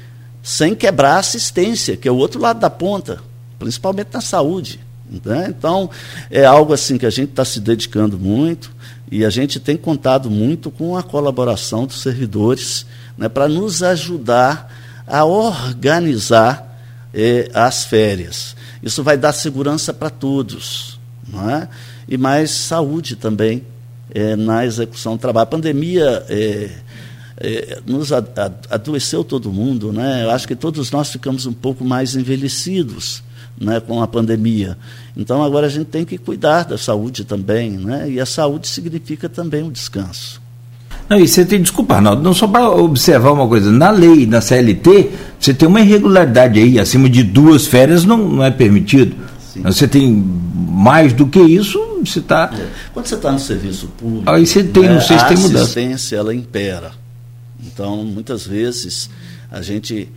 sem quebrar a assistência, que é o outro lado da ponta, principalmente na saúde. Né? Então, é algo assim que a gente está se dedicando muito. E a gente tem contado muito com a colaboração dos servidores né, para nos ajudar a organizar eh, as férias. Isso vai dar segurança para todos, é? e mais saúde também eh, na execução do trabalho. A pandemia eh, nos adoeceu todo mundo, né? eu acho que todos nós ficamos um pouco mais envelhecidos né, com a pandemia. Então agora a gente tem que cuidar da saúde também, né? E a saúde significa também o descanso. Não, e você tem, desculpa, Arnaldo, não só para observar uma coisa, na lei, na CLT, você tem uma irregularidade aí, acima de duas férias não, não é permitido. Sim. Você tem mais do que isso, você está. É. Quando você está no serviço público, aí você tem, né, não sei se tem mudança. A assistência ela impera. Então, muitas vezes, a gente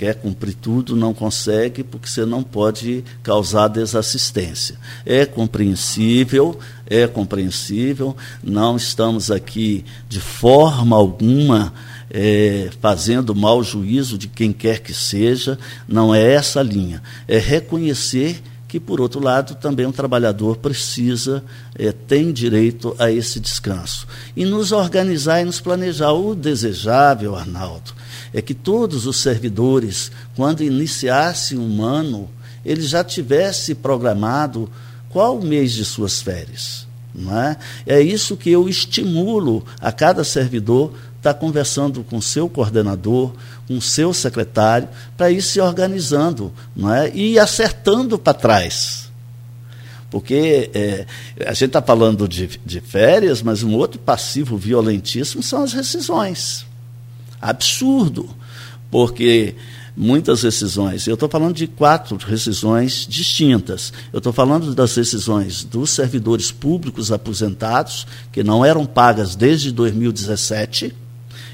quer cumprir tudo, não consegue, porque você não pode causar desassistência. É compreensível, é compreensível, não estamos aqui de forma alguma é, fazendo mau juízo de quem quer que seja, não é essa a linha. É reconhecer que, por outro lado, também um trabalhador precisa, é, tem direito a esse descanso. E nos organizar e nos planejar. O desejável, Arnaldo, é que todos os servidores, quando iniciasse um ano, ele já tivesse programado qual o mês de suas férias. Não é? é isso que eu estimulo a cada servidor estar tá conversando com seu coordenador, com seu secretário, para ir se organizando não é? e acertando para trás. Porque é, a gente está falando de, de férias, mas um outro passivo violentíssimo são as rescisões absurdo, porque muitas rescisões, eu estou falando de quatro rescisões distintas. Eu estou falando das rescisões dos servidores públicos aposentados, que não eram pagas desde 2017.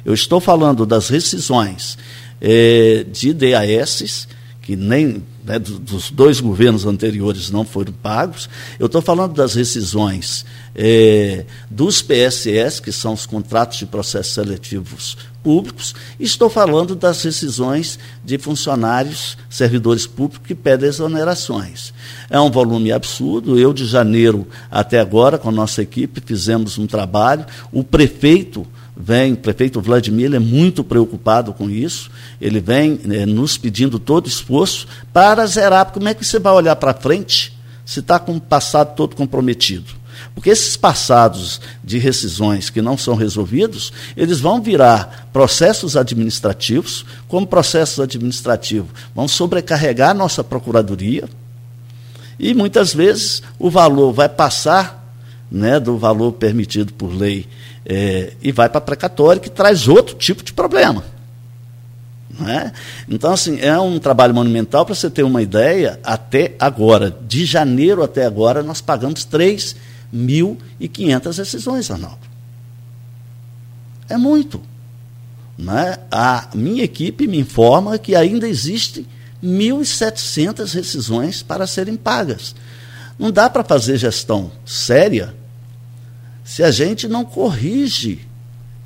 Eu estou falando das rescisões eh, de DAS, que nem né, dos dois governos anteriores não foram pagos. Eu estou falando das rescisões é, dos PSS, que são os contratos de processos seletivos públicos, e estou falando das rescisões de funcionários, servidores públicos que pedem exonerações. É um volume absurdo. Eu, de janeiro até agora, com a nossa equipe, fizemos um trabalho. O prefeito vem, o prefeito Vladimir é muito preocupado com isso, ele vem né, nos pedindo todo esforço para zerar, como é que você vai olhar para frente se está com o passado todo comprometido? Porque esses passados de rescisões que não são resolvidos, eles vão virar processos administrativos, como processos administrativos vão sobrecarregar a nossa procuradoria, e muitas vezes o valor vai passar né, do valor permitido por lei é, e vai para a que traz outro tipo de problema. É? Então, assim, é um trabalho monumental, para você ter uma ideia, até agora, de janeiro até agora, nós pagamos 3.500 rescisões, Arnaldo. É muito. É? A minha equipe me informa que ainda existem 1.700 rescisões para serem pagas. Não dá para fazer gestão séria se a gente não corrige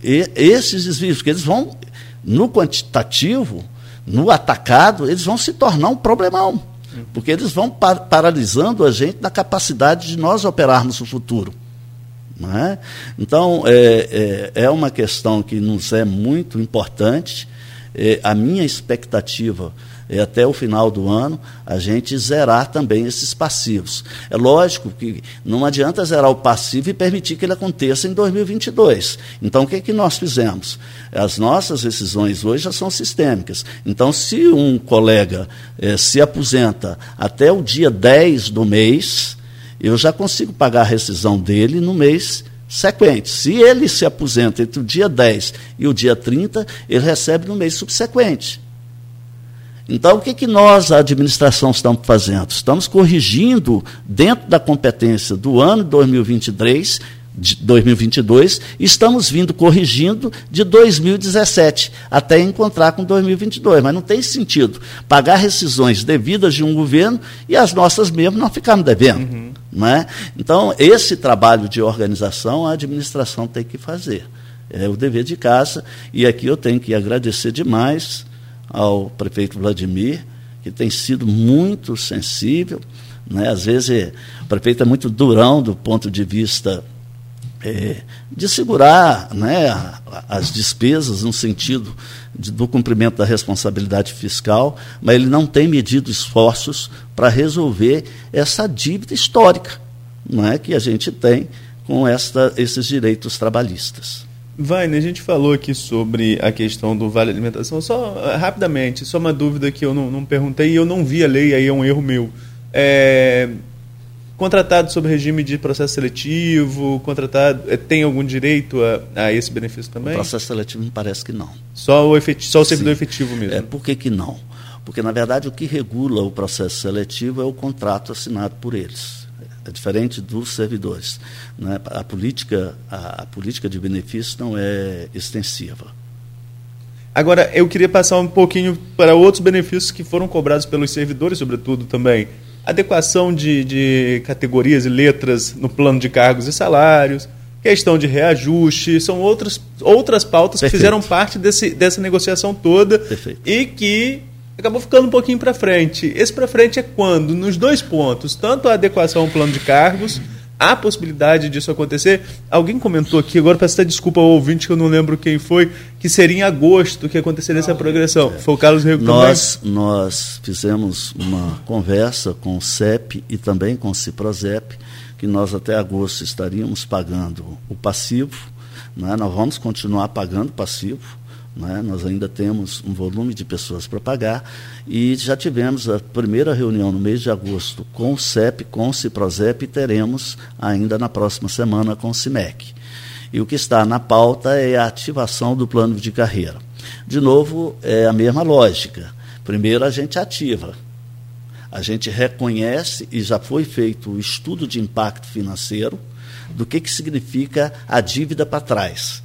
esses desvios, porque eles vão, no quantitativo, no atacado, eles vão se tornar um problemão, porque eles vão par paralisando a gente na capacidade de nós operarmos o futuro. É? Então, é, é, é, uma questão que nos é muito importante. É, a minha expectativa e até o final do ano a gente zerar também esses passivos. É lógico que não adianta zerar o passivo e permitir que ele aconteça em 2022. Então, o que, é que nós fizemos? As nossas decisões hoje já são sistêmicas. Então, se um colega eh, se aposenta até o dia 10 do mês, eu já consigo pagar a rescisão dele no mês sequente. Se ele se aposenta entre o dia 10 e o dia 30, ele recebe no mês subsequente. Então, o que, que nós, a administração, estamos fazendo? Estamos corrigindo, dentro da competência do ano 2023, de 2022, estamos vindo corrigindo de 2017, até encontrar com 2022. Mas não tem sentido pagar rescisões devidas de um governo e as nossas mesmo não ficarmos devendo. Uhum. Não é? Então, esse trabalho de organização a administração tem que fazer. É o dever de casa, e aqui eu tenho que agradecer demais ao prefeito Vladimir, que tem sido muito sensível. Né? Às vezes o prefeito é muito durão do ponto de vista é, de segurar né, as despesas no sentido de, do cumprimento da responsabilidade fiscal, mas ele não tem medido esforços para resolver essa dívida histórica não é, que a gente tem com esta, esses direitos trabalhistas. Vaine, a gente falou aqui sobre a questão do vale alimentação. Só uh, rapidamente, só uma dúvida que eu não, não perguntei e eu não vi a lei, aí é um erro meu. É, contratado sob regime de processo seletivo, contratado é, tem algum direito a, a, esse benefício também? O processo seletivo me parece que não. Só o, efetivo, só o servidor Sim. efetivo mesmo? É, por que, que não? Porque, na verdade, o que regula o processo seletivo é o contrato assinado por eles é diferente dos servidores. Né? A, política, a, a política de benefícios não é extensiva. Agora, eu queria passar um pouquinho para outros benefícios que foram cobrados pelos servidores, sobretudo também. Adequação de, de categorias e letras no plano de cargos e salários, questão de reajuste, são outras, outras pautas Perfeito. que fizeram parte desse, dessa negociação toda Perfeito. e que acabou ficando um pouquinho para frente. Esse para frente é quando, nos dois pontos, tanto a adequação ao plano de cargos, a possibilidade disso acontecer. Alguém comentou aqui, agora peço até desculpa ao ouvinte que eu não lembro quem foi, que seria em agosto que aconteceria essa progressão. Foi o Carlos Rego nós, Nós fizemos uma conversa com o CEP e também com o Ciprozep, que nós até agosto estaríamos pagando o passivo, né? nós vamos continuar pagando o passivo, né? Nós ainda temos um volume de pessoas para pagar e já tivemos a primeira reunião no mês de agosto com o CEP, com o Ciprozep e teremos ainda na próxima semana com o CIMEC. E o que está na pauta é a ativação do plano de carreira. De novo, é a mesma lógica. Primeiro a gente ativa, a gente reconhece e já foi feito o estudo de impacto financeiro do que, que significa a dívida para trás.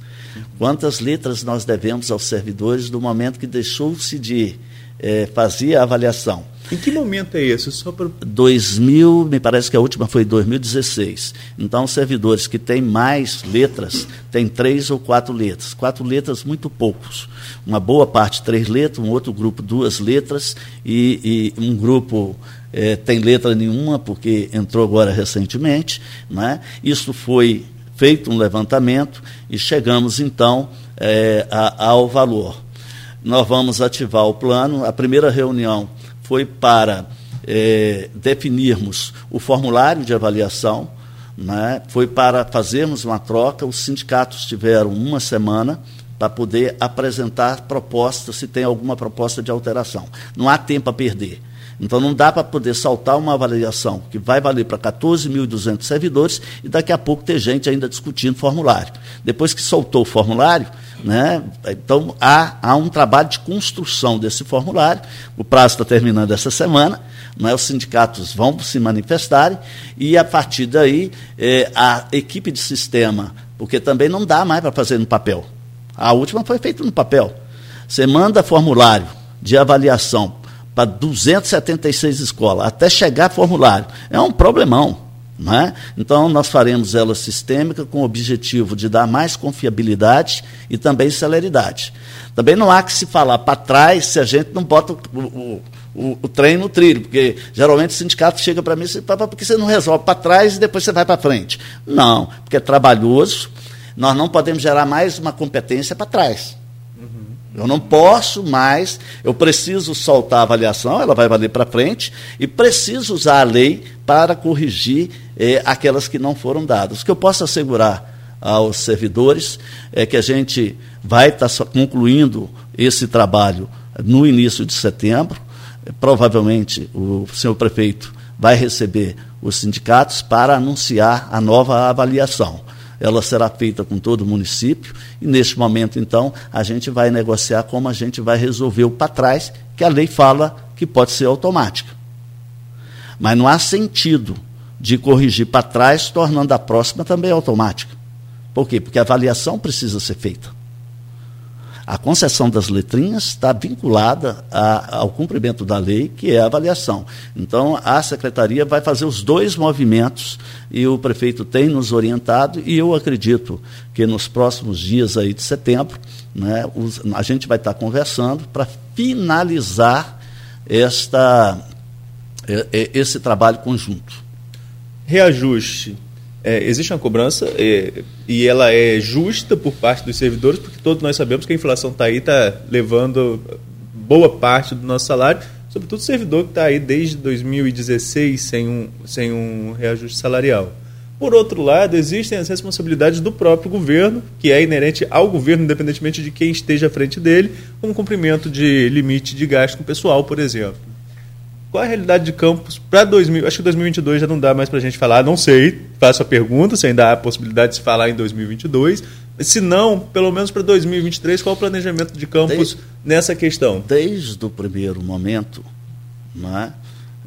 Quantas letras nós devemos aos servidores do momento que deixou-se de é, fazia a avaliação. Em que momento é esse? Só para 2000, me parece que a última foi 2016. Então, servidores que têm mais letras, têm três ou quatro letras. Quatro letras, muito poucos. Uma boa parte, três letras, um outro grupo, duas letras, e, e um grupo é, tem letra nenhuma, porque entrou agora recentemente. Né? Isso foi feito um levantamento e chegamos, então, é, a, ao valor. Nós vamos ativar o plano. A primeira reunião foi para é, definirmos o formulário de avaliação, né? foi para fazermos uma troca. Os sindicatos tiveram uma semana para poder apresentar propostas, se tem alguma proposta de alteração. Não há tempo a perder. Então não dá para poder saltar uma avaliação que vai valer para 14.200 servidores e daqui a pouco ter gente ainda discutindo formulário. Depois que soltou o formulário, né, então há, há um trabalho de construção desse formulário. O prazo está terminando essa semana. Né, os sindicatos vão se manifestarem e a partir daí é, a equipe de sistema, porque também não dá mais para fazer no papel. A última foi feita no papel. Você manda formulário de avaliação para 276 escolas, até chegar formulário. É um problemão. é? Então, nós faremos ela sistêmica com o objetivo de dar mais confiabilidade e também celeridade. Também não há que se falar para trás se a gente não bota o, o, o, o trem no trilho, porque geralmente o sindicato chega para mim e diz, porque você não resolve para trás e depois você vai para frente. Não, porque é trabalhoso, nós não podemos gerar mais uma competência para trás. Eu não posso mais, eu preciso soltar a avaliação, ela vai valer para frente, e preciso usar a lei para corrigir eh, aquelas que não foram dadas. O que eu posso assegurar aos servidores é que a gente vai estar tá concluindo esse trabalho no início de setembro. Provavelmente o senhor prefeito vai receber os sindicatos para anunciar a nova avaliação ela será feita com todo o município, e neste momento, então, a gente vai negociar como a gente vai resolver o para trás, que a lei fala que pode ser automática. Mas não há sentido de corrigir para trás, tornando a próxima também automática. Por quê? Porque a avaliação precisa ser feita. A concessão das letrinhas está vinculada a, ao cumprimento da lei, que é a avaliação. Então, a secretaria vai fazer os dois movimentos e o prefeito tem nos orientado e eu acredito que nos próximos dias aí de setembro, né, os, a gente vai estar conversando para finalizar esta, esse trabalho conjunto. Reajuste é, existe uma cobrança é, e ela é justa por parte dos servidores, porque todos nós sabemos que a inflação está aí, está levando boa parte do nosso salário, sobretudo o servidor que está aí desde 2016 sem um, sem um reajuste salarial. Por outro lado, existem as responsabilidades do próprio governo, que é inerente ao governo, independentemente de quem esteja à frente dele, como cumprimento de limite de gasto com pessoal, por exemplo. Qual a realidade de campus para 2000? Acho que 2022 já não dá mais para a gente falar, não sei. Faço a pergunta se ainda há possibilidade de se falar em 2022. Se não, pelo menos para 2023, qual o planejamento de campus desde, nessa questão? Desde o primeiro momento né,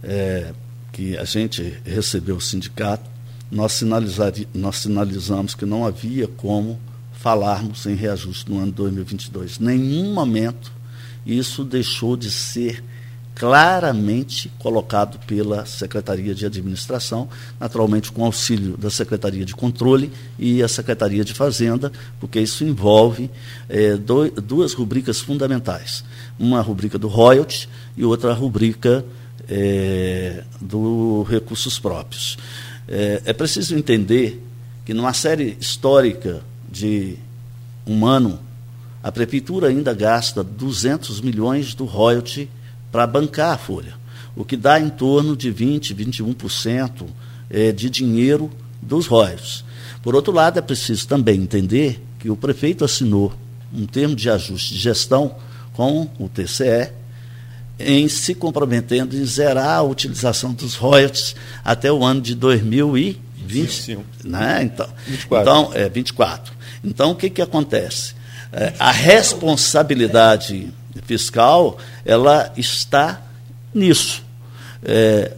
é, que a gente recebeu o sindicato, nós, nós sinalizamos que não havia como falarmos em reajuste no ano 2022. Nenhum momento isso deixou de ser claramente colocado pela Secretaria de Administração, naturalmente com auxílio da Secretaria de Controle e a Secretaria de Fazenda, porque isso envolve é, do, duas rubricas fundamentais. Uma rubrica do royalty e outra rubrica é, do recursos próprios. É, é preciso entender que numa série histórica de um ano, a Prefeitura ainda gasta 200 milhões do royalty para bancar a folha, o que dá em torno de 20%, 21% é, de dinheiro dos royalties. Por outro lado, é preciso também entender que o prefeito assinou um termo de ajuste de gestão com o TCE, em se comprometendo em zerar a utilização dos royalties até o ano de 2020. Né? Então, 24. Então, é, 24. Então, o que, que acontece? É, a responsabilidade fiscal, ela está nisso. É,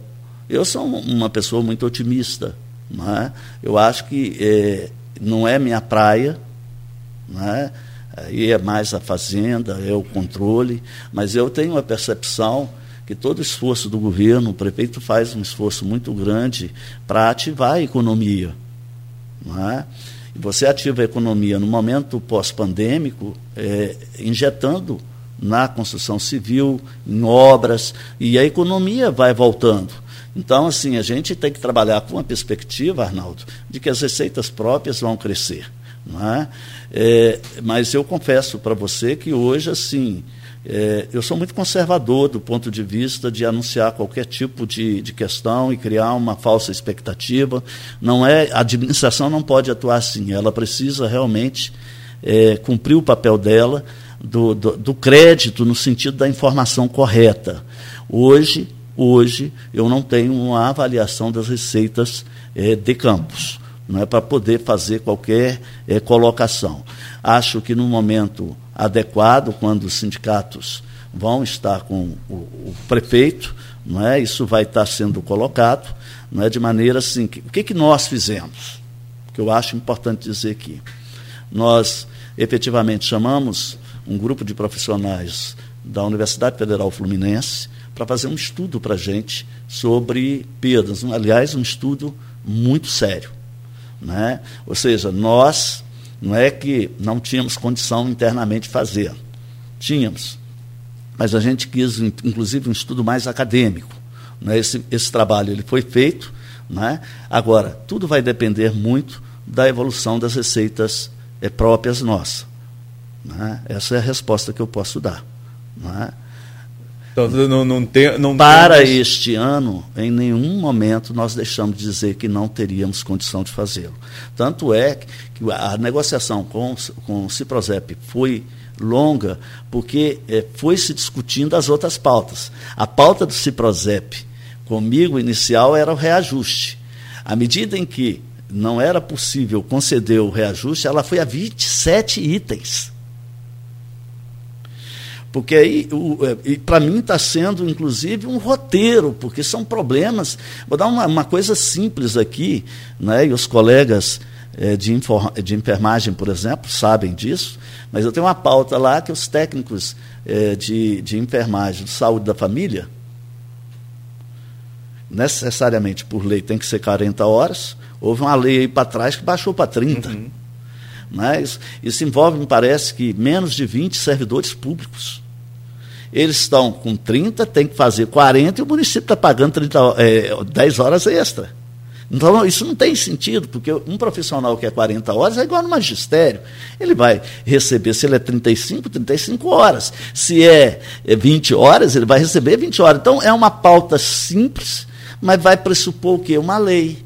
eu sou uma pessoa muito otimista. Não é? Eu acho que é, não é minha praia não é? Aí é mais a fazenda, é o controle, mas eu tenho a percepção que todo esforço do governo, o prefeito faz um esforço muito grande para ativar a economia. Não é? E você ativa a economia no momento pós-pandêmico, é, injetando na construção civil, em obras, e a economia vai voltando. Então, assim, a gente tem que trabalhar com a perspectiva, Arnaldo, de que as receitas próprias vão crescer. Não é? É, mas eu confesso para você que hoje, assim, é, eu sou muito conservador do ponto de vista de anunciar qualquer tipo de, de questão e criar uma falsa expectativa. Não é, a administração não pode atuar assim, ela precisa realmente é, cumprir o papel dela do, do, do crédito no sentido da informação correta. Hoje, hoje eu não tenho uma avaliação das receitas é, de campos, não é para poder fazer qualquer é, colocação. Acho que no momento adequado, quando os sindicatos vão estar com o, o prefeito, não é? Isso vai estar sendo colocado, não é? De maneira assim, que, o que que nós fizemos? Que eu acho importante dizer aqui. Nós efetivamente chamamos um grupo de profissionais da Universidade Federal Fluminense para fazer um estudo para a gente sobre perdas. Aliás, um estudo muito sério. Né? Ou seja, nós não é que não tínhamos condição internamente de fazer. Tínhamos. Mas a gente quis, inclusive, um estudo mais acadêmico. Né? Esse, esse trabalho ele foi feito. Né? Agora, tudo vai depender muito da evolução das receitas é, próprias nossas. Né? Essa é a resposta que eu posso dar. Né? Então, não, não tem, não Para tem... este ano, em nenhum momento nós deixamos de dizer que não teríamos condição de fazê-lo. Tanto é que a negociação com, com o Ciprozep foi longa, porque é, foi se discutindo as outras pautas. A pauta do Ciprozep comigo inicial era o reajuste. À medida em que não era possível conceder o reajuste, ela foi a 27 itens. Porque aí, é, para mim, está sendo, inclusive, um roteiro, porque são problemas. Vou dar uma, uma coisa simples aqui, né, e os colegas é, de, de enfermagem, por exemplo, sabem disso, mas eu tenho uma pauta lá que os técnicos é, de, de enfermagem, de saúde da família, necessariamente por lei tem que ser 40 horas. Houve uma lei aí para trás que baixou para 30. Uhum. Mas isso envolve, me parece, que menos de 20 servidores públicos. Eles estão com 30, tem que fazer 40 e o município está pagando 30, é, 10 horas extra. Então, isso não tem sentido, porque um profissional que é 40 horas é igual no magistério. Ele vai receber, se ele é 35, 35 horas. Se é 20 horas, ele vai receber 20 horas. Então, é uma pauta simples, mas vai pressupor o quê? Uma lei.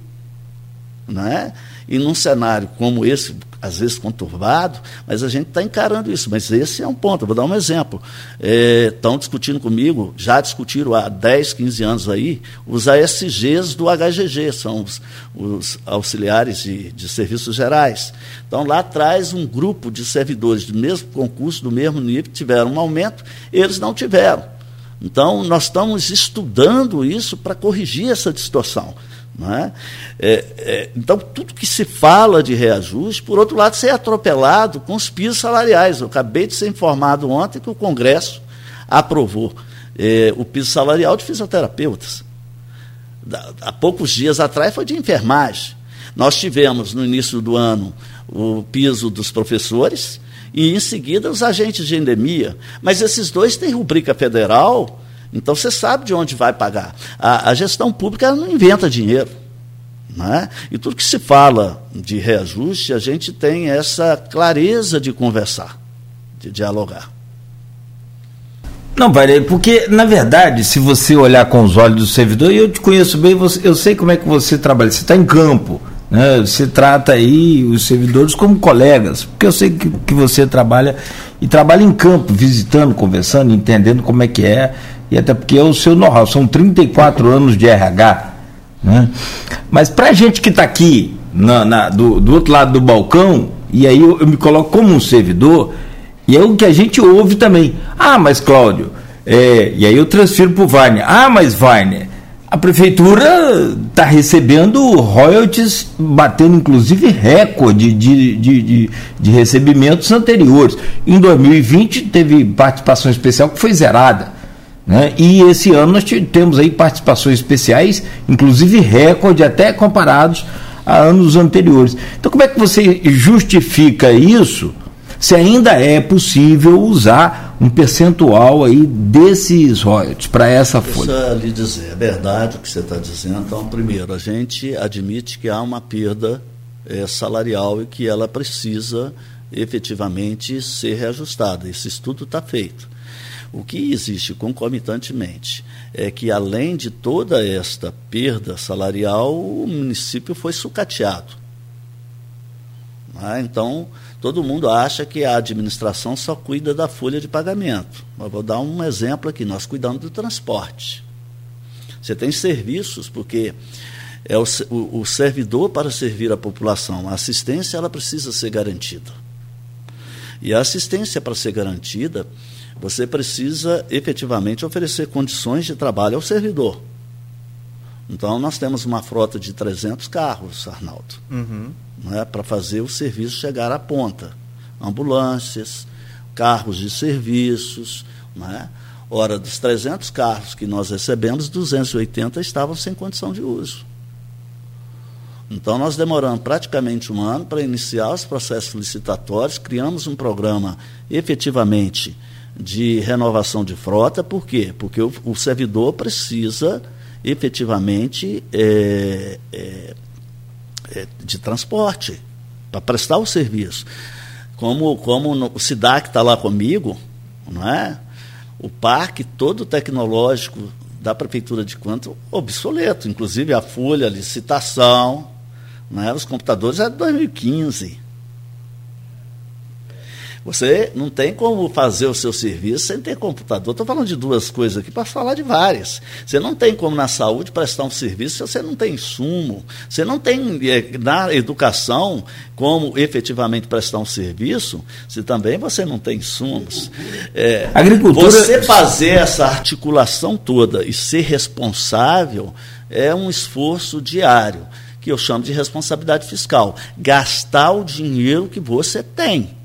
Não é? E num cenário como esse, às vezes conturbado, mas a gente está encarando isso. Mas esse é um ponto. Eu vou dar um exemplo. Estão é, discutindo comigo, já discutiram há 10, 15 anos aí, os ASGs do HGG, são os, os auxiliares de, de serviços gerais. Então, lá atrás, um grupo de servidores do mesmo concurso, do mesmo nível, tiveram um aumento, eles não tiveram. Então, nós estamos estudando isso para corrigir essa distorção. É? É, é, então, tudo que se fala de reajuste, por outro lado, ser atropelado com os pisos salariais. Eu acabei de ser informado ontem que o Congresso aprovou é, o piso salarial de fisioterapeutas. há poucos dias atrás foi de enfermagem. Nós tivemos, no início do ano, o piso dos professores e, em seguida, os agentes de endemia. Mas esses dois têm rubrica federal então você sabe de onde vai pagar. A, a gestão pública não inventa dinheiro. Né? E tudo que se fala de reajuste, a gente tem essa clareza de conversar, de dialogar. Não, Varei, porque, na verdade, se você olhar com os olhos do servidor, e eu te conheço bem, eu sei como é que você trabalha, você está em campo, né? você trata aí os servidores como colegas, porque eu sei que, que você trabalha e trabalha em campo, visitando, conversando, entendendo como é que é e até porque é o seu know-how, são 34 anos de RH. Né? Mas para a gente que está aqui na, na, do, do, outro lado do balcão, e aí eu, eu, me coloco como um servidor, e é o que a gente ouve também. Ah, mas Cláudio, é, e aí eu transfiro para o Wagner. Ah, mas Wagner, a prefeitura está recebendo royalties, batendo inclusive recorde de, de, de, de, recebimentos anteriores. Em 2020 teve participação especial que foi zerada. Né? E esse ano nós temos aí participações especiais, inclusive recorde, até comparados a anos anteriores. Então, como é que você justifica isso? Se ainda é possível usar um percentual aí desses royalties para essa folha. Deixa lhe dizer, é verdade o que você está dizendo. Então, primeiro, a gente admite que há uma perda é, salarial e que ela precisa efetivamente ser reajustada. Esse estudo está feito. O que existe concomitantemente é que, além de toda esta perda salarial, o município foi sucateado. Ah, então, todo mundo acha que a administração só cuida da folha de pagamento. Mas vou dar um exemplo aqui: nós cuidamos do transporte. Você tem serviços, porque é o, o, o servidor para servir a população. A assistência ela precisa ser garantida. E a assistência para ser garantida, você precisa efetivamente oferecer condições de trabalho ao servidor. Então, nós temos uma frota de 300 carros, Arnaldo, uhum. Né, para fazer o serviço chegar à ponta. Ambulâncias, carros de serviços. Né? Ora, dos 300 carros que nós recebemos, 280 estavam sem condição de uso. Então, nós demoramos praticamente um ano para iniciar os processos licitatórios, criamos um programa efetivamente de renovação de frota, por quê? Porque o, o servidor precisa efetivamente é, é, de transporte para prestar o serviço. Como, como no, o SIDAC está lá comigo, não é? o parque todo tecnológico da Prefeitura de Quanto obsoleto, inclusive a folha, a licitação, não é? os computadores é de 2015. Você não tem como fazer o seu serviço sem ter computador. Estou falando de duas coisas aqui para falar de várias. Você não tem como na saúde prestar um serviço se você não tem insumo. Você não tem é, na educação como efetivamente prestar um serviço se também você não tem insumos. É, Agricultura... Você fazer essa articulação toda e ser responsável é um esforço diário que eu chamo de responsabilidade fiscal. Gastar o dinheiro que você tem.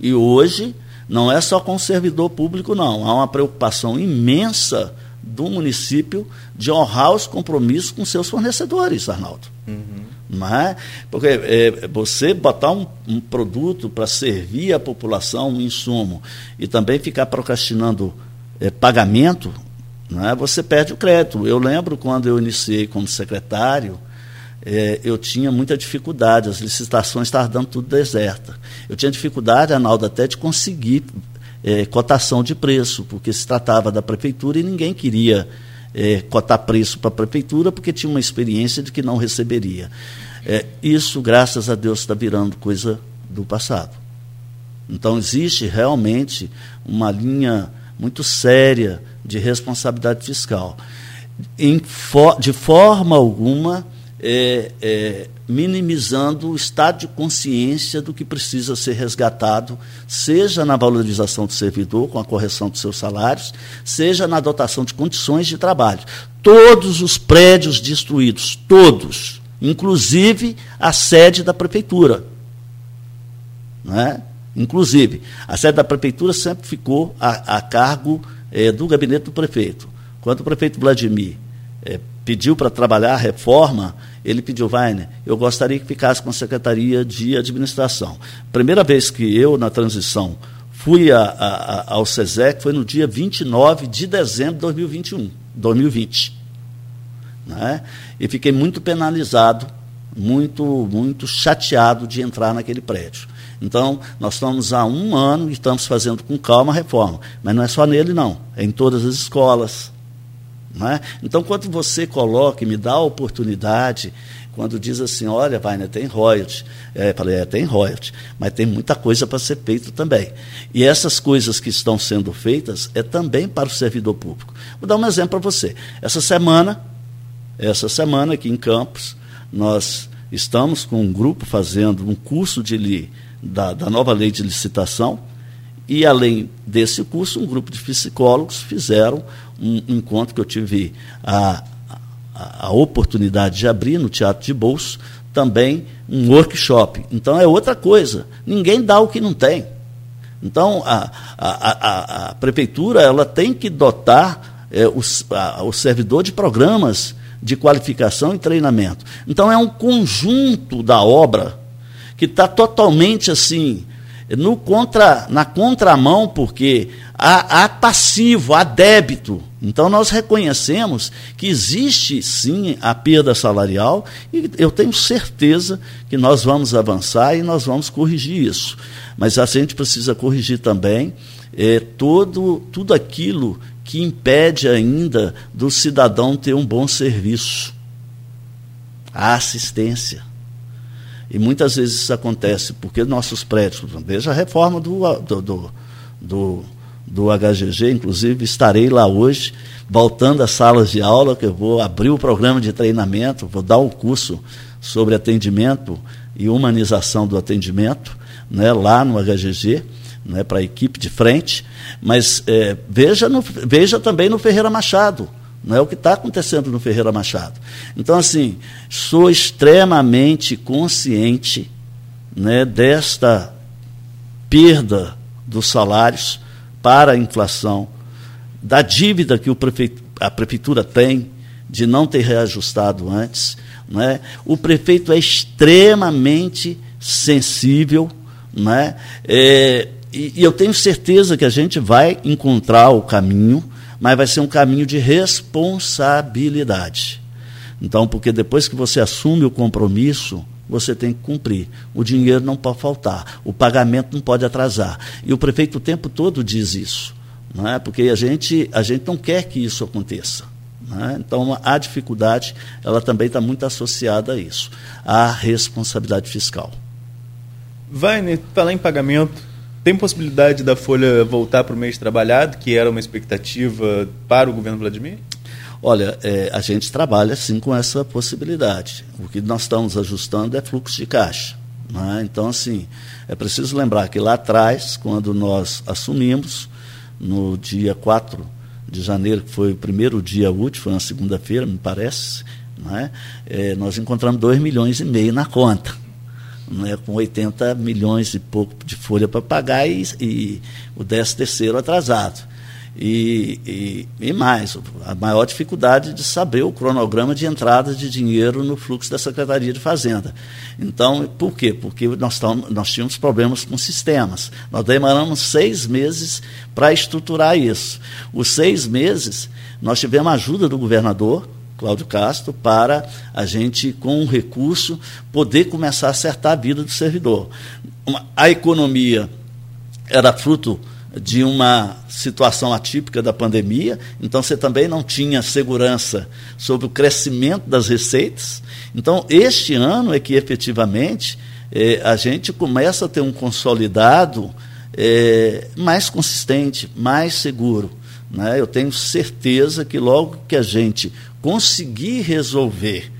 E hoje, não é só com o servidor público, não. Há uma preocupação imensa do município de honrar os compromissos com seus fornecedores, Arnaldo. Uhum. Não é? Porque é, você botar um, um produto para servir a população, um insumo, e também ficar procrastinando é, pagamento, não é? você perde o crédito. Eu lembro quando eu iniciei como secretário, é, eu tinha muita dificuldade, as licitações estavam dando tudo deserta. Eu tinha dificuldade, Arnaldo, até de conseguir é, cotação de preço, porque se tratava da prefeitura e ninguém queria é, cotar preço para a prefeitura porque tinha uma experiência de que não receberia. É, isso, graças a Deus, está virando coisa do passado. Então, existe realmente uma linha muito séria de responsabilidade fiscal. For, de forma alguma é, é, minimizando o estado de consciência do que precisa ser resgatado, seja na valorização do servidor, com a correção dos seus salários, seja na dotação de condições de trabalho. Todos os prédios destruídos, todos, inclusive a sede da prefeitura. Né? Inclusive, a sede da prefeitura sempre ficou a, a cargo é, do gabinete do prefeito. Quando o prefeito Vladimir é, pediu para trabalhar a reforma, ele pediu, Weiner, eu gostaria que ficasse com a Secretaria de Administração. Primeira vez que eu, na transição, fui a, a, ao SESEC foi no dia 29 de dezembro de 2021, 2020. Né? E fiquei muito penalizado, muito, muito chateado de entrar naquele prédio. Então, nós estamos há um ano e estamos fazendo com calma a reforma. Mas não é só nele, não. É em todas as escolas, é? Então, quando você coloca e me dá a oportunidade, quando diz assim, olha, Vaina, tem royalty. É, eu falei, é, tem royalty, mas tem muita coisa para ser feito também. E essas coisas que estão sendo feitas é também para o servidor público. Vou dar um exemplo para você. Essa semana, essa semana aqui em Campos, nós estamos com um grupo fazendo um curso de, da, da nova lei de licitação, E, além desse curso, um grupo de psicólogos fizeram um encontro que eu tive a, a, a oportunidade de abrir no Teatro de Bolso, também um workshop. Então, é outra coisa. Ninguém dá o que não tem. Então, a, a, a, a prefeitura ela tem que dotar é, o, a, o servidor de programas de qualificação e treinamento. Então, é um conjunto da obra que está totalmente assim, no contra, na contramão, porque há, há passivo, há débito. Então, nós reconhecemos que existe sim a perda salarial e eu tenho certeza que nós vamos avançar e nós vamos corrigir isso. Mas a gente precisa corrigir também é, todo, tudo aquilo que impede ainda do cidadão ter um bom serviço. A assistência. E muitas vezes isso acontece porque nossos prédios, veja a reforma do, do, do, do, do HGG, inclusive estarei lá hoje, voltando às salas de aula, que eu vou abrir o programa de treinamento, vou dar um curso sobre atendimento e humanização do atendimento né, lá no HGG, né, para a equipe de frente, mas é, veja, no, veja também no Ferreira Machado, não é o que está acontecendo no Ferreira Machado. Então, assim, sou extremamente consciente né, desta perda dos salários para a inflação, da dívida que prefeito, a prefeitura tem de não ter reajustado antes. Né? O prefeito é extremamente sensível né? É, e eu tenho certeza que a gente vai encontrar o caminho, mas vai ser um caminho de responsabilidade. Então, porque depois que você assume o compromisso, você tem que cumprir. O dinheiro não pode faltar, o pagamento não pode atrasar. E o prefeito o tempo todo diz isso, não é? porque a gente, a gente não quer que isso aconteça. É? Então, a dificuldade ela também está muito associada a isso, à responsabilidade fiscal. Vai falar em pagamento, tem possibilidade da Folha voltar para o mês trabalhado, que era uma expectativa para o governo Vladimir? Olha, é, a gente trabalha sim com essa possibilidade. O que nós estamos ajustando é fluxo de caixa. É? Então, assim, é preciso lembrar que lá atrás, quando nós assumimos, no dia 4 de janeiro, que foi o primeiro dia útil, foi uma segunda-feira, me parece, é? É, nós encontramos 2 milhões e meio na conta né, com 80 milhões e pouco de folha para pagar e, e o 13 terceiro atrasado. E, e, e, mais, a maior dificuldade de saber o cronograma de entrada de dinheiro no fluxo da Secretaria de Fazenda. Então, por quê? Porque nós, nós tínhamos problemas com sistemas. Nós demoramos seis meses para estruturar isso. Os seis meses, nós tivemos a ajuda do governador, Cláudio Castro, para a gente, com um recurso, poder começar a acertar a vida do servidor. A economia era fruto de uma situação atípica da pandemia, então você também não tinha segurança sobre o crescimento das receitas. Então, este ano é que efetivamente eh, a gente começa a ter um consolidado eh, mais consistente, mais seguro. Né? Eu tenho certeza que logo que a gente conseguir resolver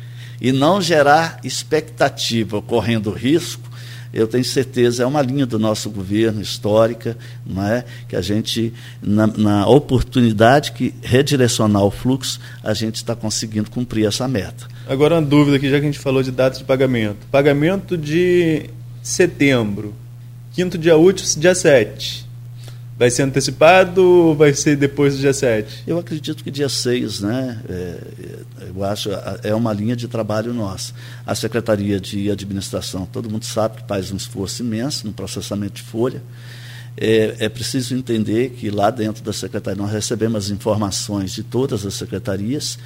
e não gerar expectativa correndo risco, eu tenho certeza, é uma linha do nosso governo histórica, não é? que a gente, na, na oportunidade que redirecionar o fluxo, a gente está conseguindo cumprir essa meta. Agora uma dúvida aqui, já que a gente falou de datas de pagamento. Pagamento de setembro, quinto dia útil, dia 7. Vai ser antecipado ou vai ser depois do dia 7? Eu acredito que dia 6, né? É, eu acho, é uma linha de trabalho nossa. A Secretaria de Administração, todo mundo sabe que faz um esforço imenso no processamento de folha. É, é, preciso entender que lá dentro da secretaria nós recebemos informações de todas as secretarias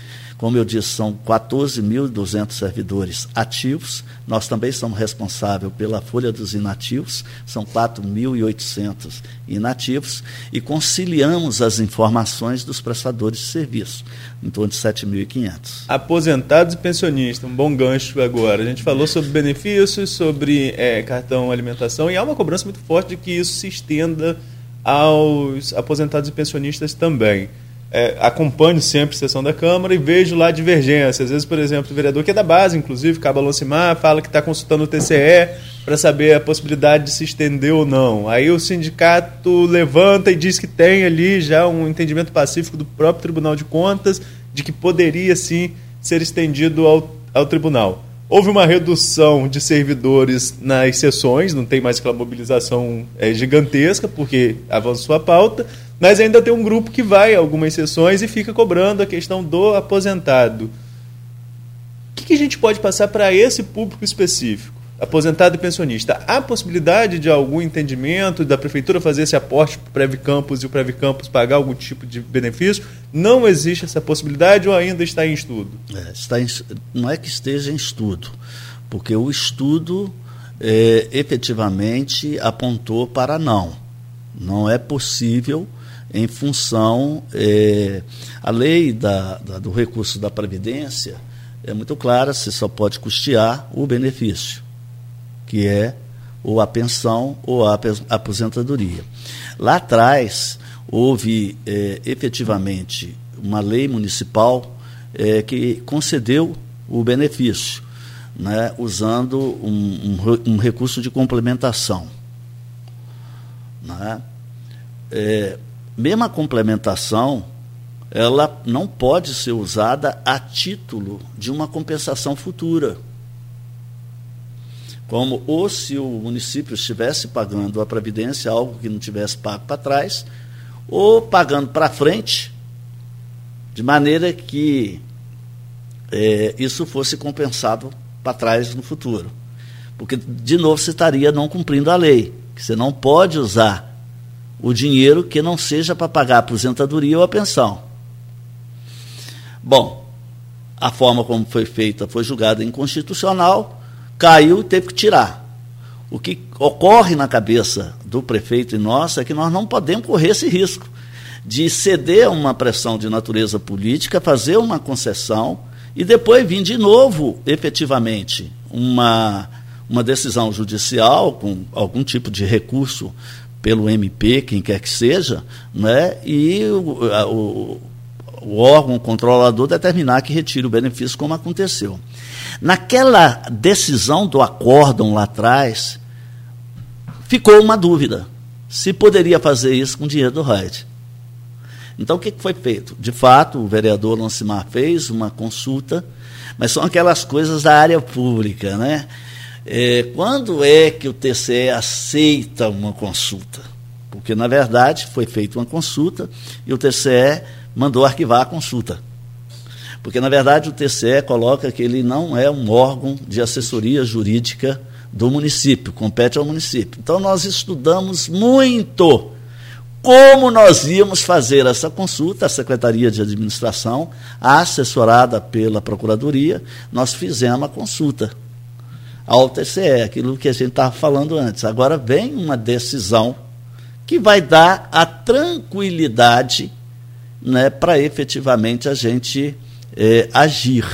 como eu disse, são 14.200 servidores ativos. Nós também somos responsáveis pela folha dos inativos, são 4.800 inativos, e conciliamos as informações dos prestadores de serviço, em torno de 7.500. Aposentados e pensionistas, um bom gancho agora. A gente falou sobre benefícios, sobre é, cartão alimentação, e há uma cobrança muito forte de que isso se estenda aos aposentados e pensionistas também é, acompanho sempre a sessão da Câmara e vejo lá divergências. Às vezes, por exemplo, o vereador que é da base, inclusive, Cabo Alocimar, fala que está consultando o TCE para saber a possibilidade de se estender ou não. Aí o sindicato levanta e diz que tem ali já um entendimento pacífico do próprio Tribunal de Contas de que poderia sim ser estendido ao, ao tribunal. Houve uma redução de servidores nas sessões, não tem mais aquela mobilização é, gigantesca, porque avançou a pauta, mas ainda tem um grupo que vai a algumas sessões e fica cobrando a questão do aposentado. O que, que a gente pode passar para esse público específico? aposentado e pensionista. Há possibilidade de algum entendimento da prefeitura fazer esse aporte para o Prev Campus e o Prev Campus pagar algum tipo de benefício? Não existe essa possibilidade ou ainda está em estudo? É, está em, não é que esteja em estudo, porque o estudo é, efetivamente apontou para não. Não é possível em função. É, a lei da, da, do recurso da Previdência é muito clara, você só pode custear o benefício que é ou a pensão ou a aposentadoria. Lá atrás, houve é, efetivamente uma lei municipal é, que concedeu o benefício, né, usando um, um, um, recurso de complementação. Né? É, mesmo a complementação, ela não pode ser usada a título de uma compensação futura como ou se o município estivesse pagando a previdência, algo que não tivesse pago para trás, ou pagando para frente, de maneira que é, isso fosse compensado para trás no futuro. Porque, de novo, você estaria não cumprindo a lei, que você não pode usar o dinheiro que não seja para pagar a aposentadoria ou a pensão. Bom, a forma como foi feita foi julgada inconstitucional caiu e teve que tirar. O que ocorre na cabeça do prefeito e nossa é que nós não podemos correr esse risco de ceder a uma pressão de natureza política, fazer uma concessão e depois vir de novo, efetivamente, uma, uma decisão judicial com algum tipo de recurso pelo MP, quem quer que seja, né, e o, o, o órgão controlador determinar que retire o benefício, como aconteceu. Naquela decisão do acórdão lá atrás, ficou uma dúvida se poderia fazer isso com dinheiro do RAID. Então, o que foi feito? De fato, o vereador Lancimar fez uma consulta, mas são aquelas coisas da área pública, né? É, quando é que o TCE aceita uma consulta? Porque, na verdade, foi feita uma consulta e o TCE mandou arquivar a consulta. Porque, na verdade, o TCE coloca que ele não é um órgão de assessoria jurídica do município, compete ao município. Então, nós estudamos muito como nós íamos fazer essa consulta, a Secretaria de Administração, assessorada pela Procuradoria, nós fizemos a consulta ao TCE, aquilo que a gente estava falando antes. Agora vem uma decisão que vai dar a tranquilidade né, para efetivamente a gente é, agir,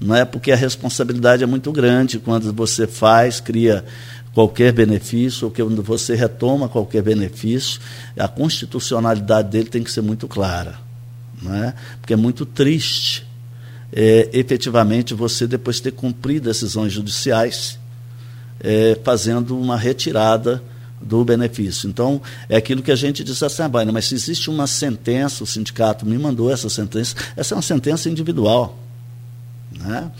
não é? Porque a responsabilidade é muito grande quando você faz, cria qualquer benefício, ou quando você retoma qualquer benefício, a constitucionalidade dele tem que ser muito clara, não é? Porque é muito triste, é, efetivamente, você depois ter cumprido decisões judiciais, é, fazendo uma retirada do benefício. Então, é aquilo que a gente diz assim, ah, mas se existe uma sentença, o sindicato me mandou essa sentença, essa é uma sentença individual. Né?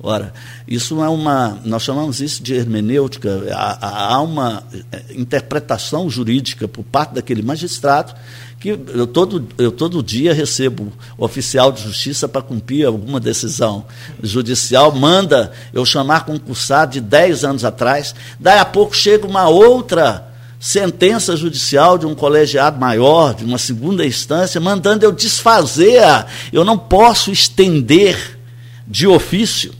Ora, isso é uma, nós chamamos isso de hermenêutica, há, há uma eh, interpretação jurídica por parte daquele magistrado que eu todo, eu todo dia recebo oficial de justiça para cumprir alguma decisão judicial, manda eu chamar concursado de 10 anos atrás, daí a pouco chega uma outra sentença judicial de um colegiado maior, de uma segunda instância, mandando eu desfazer, eu não posso estender de ofício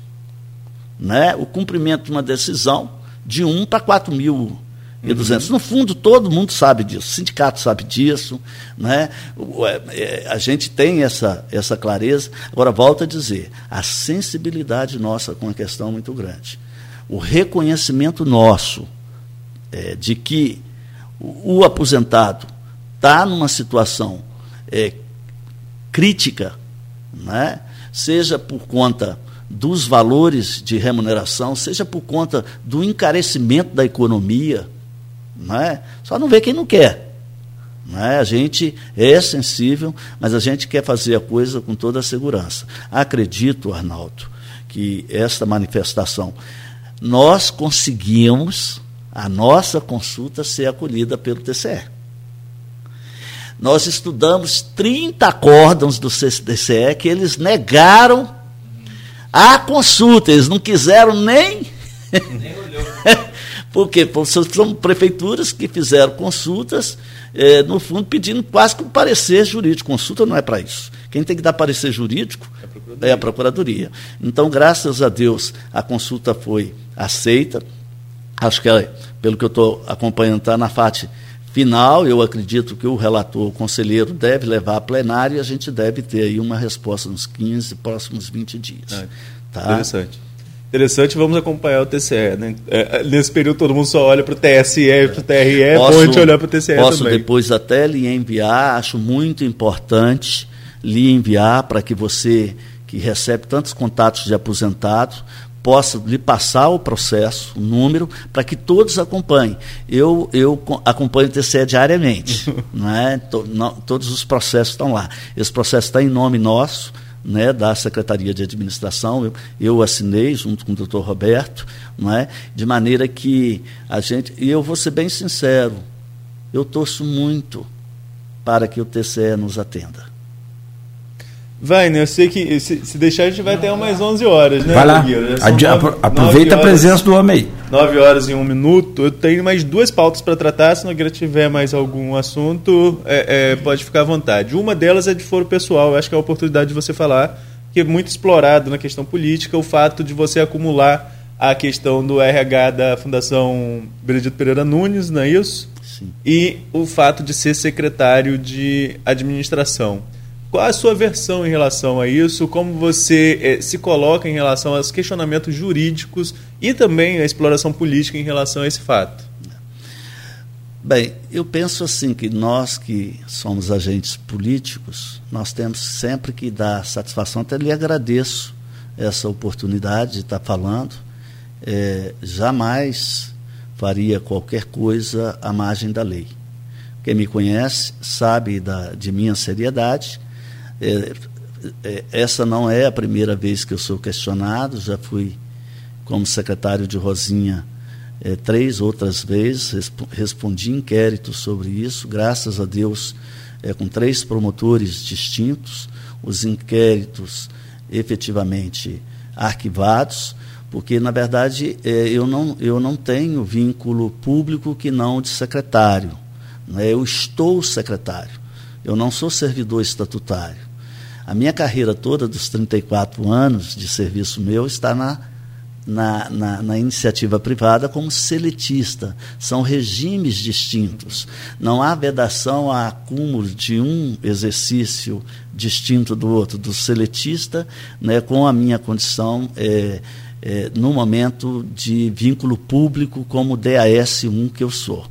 né, o cumprimento de uma decisão de 1 para 4 mil e 200. Uhum. No fundo, todo mundo sabe disso, o sindicato sabe disso, né? É, é, a gente tem essa, essa clareza. Agora, volto a dizer, a sensibilidade nossa com a questão é muito grande. O reconhecimento nosso é, de que o, o aposentado está numa situação é, crítica, né? seja por conta dos valores de remuneração, seja por conta do encarecimento da economia, não é? só não vê quem não quer. Não é? A gente é sensível, mas a gente quer fazer a coisa com toda a segurança. Acredito, Arnaldo, que esta manifestação, nós conseguimos a nossa consulta ser acolhida pelo TCE. Nós estudamos 30 acórdãos do TCE que eles negaram a consulta, eles não quiseram nem. nem Por quê? Porque são prefeituras que fizeram consultas, é, no fundo, pedindo quase que um parecer jurídico. Consulta não é para isso. Quem tem que dar parecer jurídico é a, é a Procuradoria. Então, graças a Deus, a consulta foi aceita. Acho que, pelo que eu estou acompanhando, está na FAT final. Eu acredito que o relator, o conselheiro, deve levar a plenária e a gente deve ter aí uma resposta nos 15, próximos 20 dias. É, tá? Interessante. Interessante, vamos acompanhar o TCE. Né? É, nesse período todo mundo só olha para o TSE e para o TRE, é a gente olhar para o TCE posso também. depois até lhe enviar, acho muito importante lhe enviar para que você, que recebe tantos contatos de aposentados, possa lhe passar o processo, o número, para que todos acompanhem. Eu, eu acompanho o TCE diariamente. né? todos os processos estão lá. Esse processo está em nome nosso, né, da Secretaria de Administração, eu, eu assinei junto com o doutor Roberto, não é? de maneira que a gente. E eu vou ser bem sincero, eu torço muito para que o TCE nos atenda. Vai, né? Eu sei que se, se deixar a gente vai até umas 11 horas, né? Vai lá. Nove, aproveita horas, a presença do homem aí. 9 horas e um minuto. Eu tenho mais duas pautas para tratar. Se não tiver mais algum assunto, é, é, pode ficar à vontade. Uma delas é de foro pessoal. Eu acho que é a oportunidade de você falar, que é muito explorado na questão política, o fato de você acumular a questão do RH da Fundação Benedito Pereira Nunes, não é isso? Sim. E o fato de ser secretário de administração. Qual a sua versão em relação a isso? Como você eh, se coloca em relação aos questionamentos jurídicos e também a exploração política em relação a esse fato? Bem, eu penso assim que nós que somos agentes políticos, nós temos sempre que dar satisfação. Até lhe agradeço essa oportunidade de estar falando. É, jamais faria qualquer coisa à margem da lei. Quem me conhece sabe da, de minha seriedade é, é, essa não é a primeira vez que eu sou questionado, já fui como secretário de Rosinha é, três outras vezes, resp respondi inquéritos sobre isso, graças a Deus, é, com três promotores distintos, os inquéritos efetivamente arquivados, porque, na verdade, é, eu, não, eu não tenho vínculo público que não de secretário. Né? Eu estou secretário, eu não sou servidor estatutário. A minha carreira toda, dos 34 anos de serviço meu, está na, na, na, na, iniciativa privada como seletista. São regimes distintos. Não há vedação a acúmulo de um exercício distinto do outro, do seletista, né, com a minha condição. É, é, no momento de vínculo público como DAS1 que eu sou.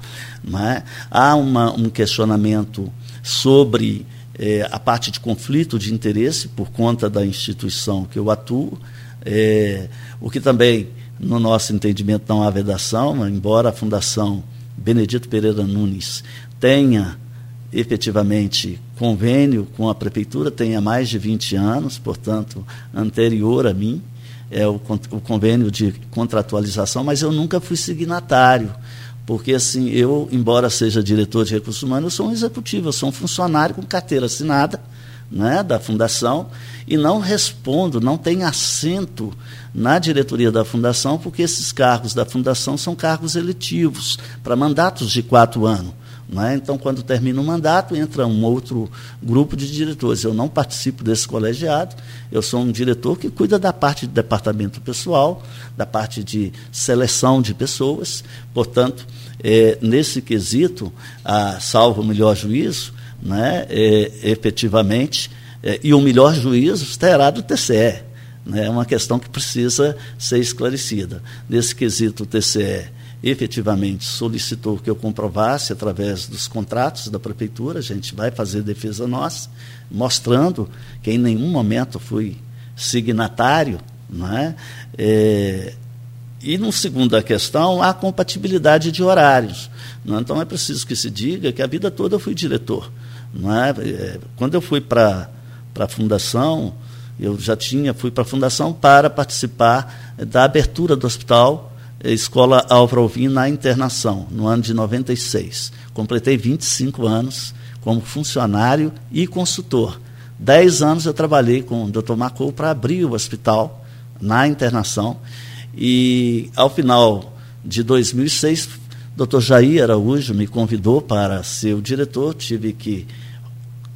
Não é? Há uma, um questionamento sobre é, a parte de conflito de interesse por conta da instituição que eu atuo, é, o que também, no nosso entendimento, não há vedação, embora a Fundação Benedito Pereira Nunes tenha efetivamente convênio com a prefeitura, tenha mais de 20 anos, portanto, anterior a mim, é o, o convênio de contratualização, mas eu nunca fui signatário porque, assim, eu, embora seja diretor de recursos humanos, eu sou um executivo, eu sou um funcionário com carteira assinada né, da fundação e não respondo, não tenho assento na diretoria da fundação, porque esses cargos da fundação são cargos eletivos, para mandatos de quatro anos. É? Então, quando termina o mandato, entra um outro grupo de diretores. Eu não participo desse colegiado, eu sou um diretor que cuida da parte de departamento pessoal, da parte de seleção de pessoas. Portanto, é, nesse quesito, a, salvo o melhor juízo, né, é, efetivamente, é, e o melhor juízo terá do TCE. Né, é uma questão que precisa ser esclarecida. Nesse quesito, o TCE efetivamente solicitou que eu comprovasse através dos contratos da prefeitura, a gente vai fazer defesa nossa, mostrando que em nenhum momento fui signatário Não é? É, e, no segunda questão, a compatibilidade de horários. É? Então, é preciso que se diga que a vida toda eu fui diretor. É? é quando eu fui para a fundação, eu já tinha, fui para a fundação para participar da abertura do hospital Escola Álvaro Alvim na internação, no ano de 96. Completei 25 anos como funcionário e consultor. Dez anos eu trabalhei com o Dr. Macou para abrir o hospital na internação. E ao final de 2006, o Dr. Jair Araújo me convidou para ser o diretor. Tive que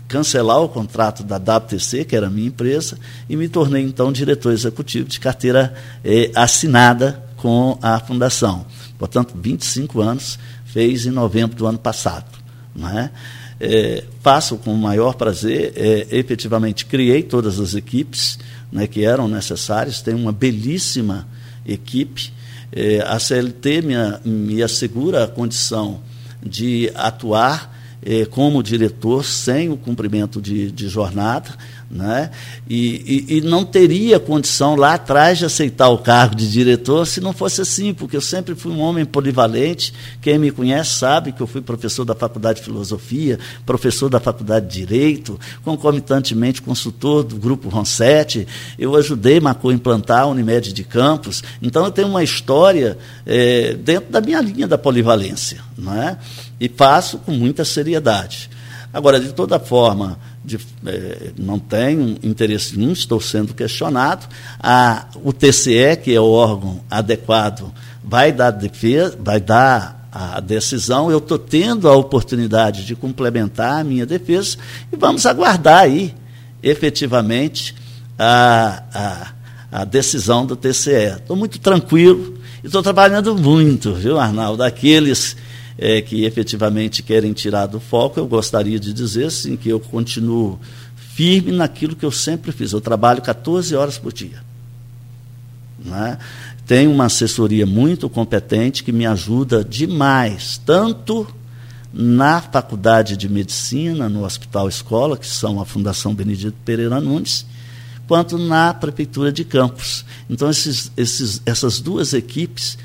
cancelar o contrato da WTC, que era a minha empresa, e me tornei então diretor executivo de carteira eh, assinada com a fundação. Portanto, 25 anos, fez em novembro do ano passado. Não é? É, faço com o maior prazer, é, efetivamente criei todas as equipes né, que eram necessárias, tenho uma belíssima equipe. É, a CLT me, me assegura a condição de atuar é, como diretor sem o cumprimento de, de jornada, né? E, e, e, não teria condição lá atrás de aceitar o cargo de diretor se não fosse assim, porque eu sempre fui um homem polivalente. Quem me conhece sabe que eu fui professor da Faculdade de Filosofia, professor da Faculdade de Direito, concomitantemente consultor do Grupo Ronsetti. Eu ajudei Macô a implantar a Unimed de Campos. Então eu tenho uma história é, dentro da minha linha da polivalência. Não é? E faço com muita seriedade. Agora, de toda forma, de, é, não tenho interesse nenhum, estou sendo questionado. A, o TCE, que é o órgão adequado, vai dar, defesa, vai dar a decisão. Eu estou tendo a oportunidade de complementar a minha defesa e vamos aguardar aí, efetivamente, a, a, a decisão do TCE. Estou muito tranquilo e estou trabalhando muito, viu, Arnaldo? Aqueles é, que efetivamente querem tirar do foco, eu gostaria de dizer sim, que eu continuo firme naquilo que eu sempre fiz. Eu trabalho 14 horas por dia. Né? Tenho uma assessoria muito competente que me ajuda demais, tanto na Faculdade de Medicina, no Hospital Escola, que são a Fundação Benedito Pereira Nunes, quanto na Prefeitura de Campos. Então, esses, esses, essas duas equipes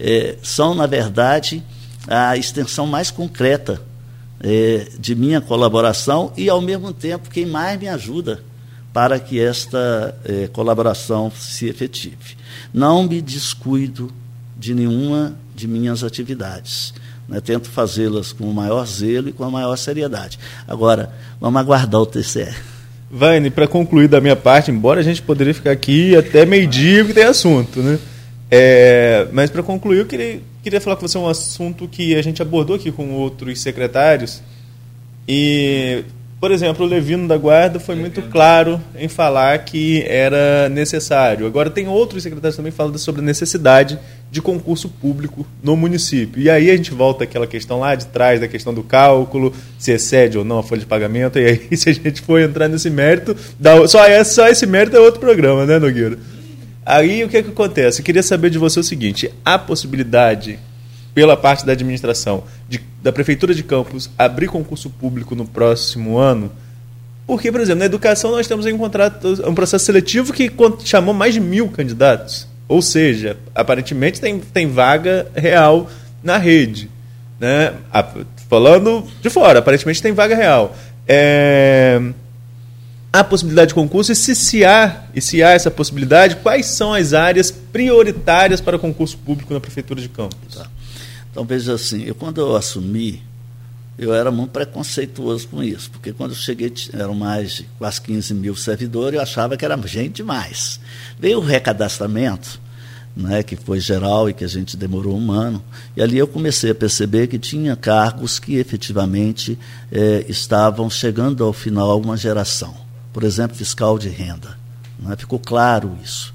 é, são, na verdade, a extensão mais concreta é, de minha colaboração e, ao mesmo tempo, quem mais me ajuda para que esta é, colaboração se efetive. Não me descuido de nenhuma de minhas atividades. Né? Tento fazê-las com o maior zelo e com a maior seriedade. Agora, vamos aguardar o TCE. Vaine, para concluir da minha parte, embora a gente poderia ficar aqui até meio-dia, porque tem assunto, né? É, mas para concluir, eu queria Queria falar com você um assunto que a gente abordou aqui com outros secretários. E, por exemplo, o Levino da Guarda foi muito claro em falar que era necessário. Agora, tem outros secretários também falando sobre a necessidade de concurso público no município. E aí a gente volta àquela questão lá de trás, da questão do cálculo, se excede ou não a folha de pagamento. E aí, se a gente for entrar nesse mérito, só, esse, só esse mérito é outro programa, né, Nogueira? Aí o que, é que acontece? Eu queria saber de você o seguinte: há possibilidade, pela parte da administração, de, da Prefeitura de Campos, abrir concurso público no próximo ano? Porque, por exemplo, na educação nós temos um, contrato, um processo seletivo que chamou mais de mil candidatos. Ou seja, aparentemente tem, tem vaga real na rede. Né? Falando de fora, aparentemente tem vaga real. É a possibilidade de concurso e se, se há, e se há essa possibilidade, quais são as áreas prioritárias para concurso público na Prefeitura de Campos? Tá. Então, veja assim, eu quando eu assumi, eu era muito preconceituoso com isso, porque quando eu cheguei, eram mais de quase 15 mil servidores, eu achava que era gente demais. Veio o recadastramento, né, que foi geral e que a gente demorou um ano, e ali eu comecei a perceber que tinha cargos que efetivamente eh, estavam chegando ao final a uma geração por exemplo, fiscal de renda. Né? Ficou claro isso.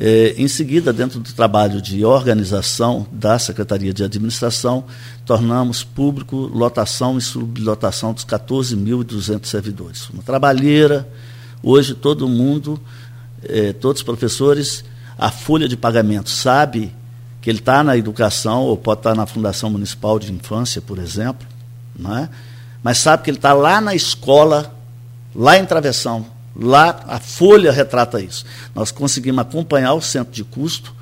É, em seguida, dentro do trabalho de organização da Secretaria de Administração, tornamos público lotação e sublotação dos 14.200 servidores. Uma trabalheira, hoje todo mundo, é, todos os professores, a folha de pagamento sabe que ele está na educação, ou pode estar tá na Fundação Municipal de Infância, por exemplo, não é? mas sabe que ele está lá na escola lá em Travessão, Lá a folha retrata isso. Nós conseguimos acompanhar o centro de custo,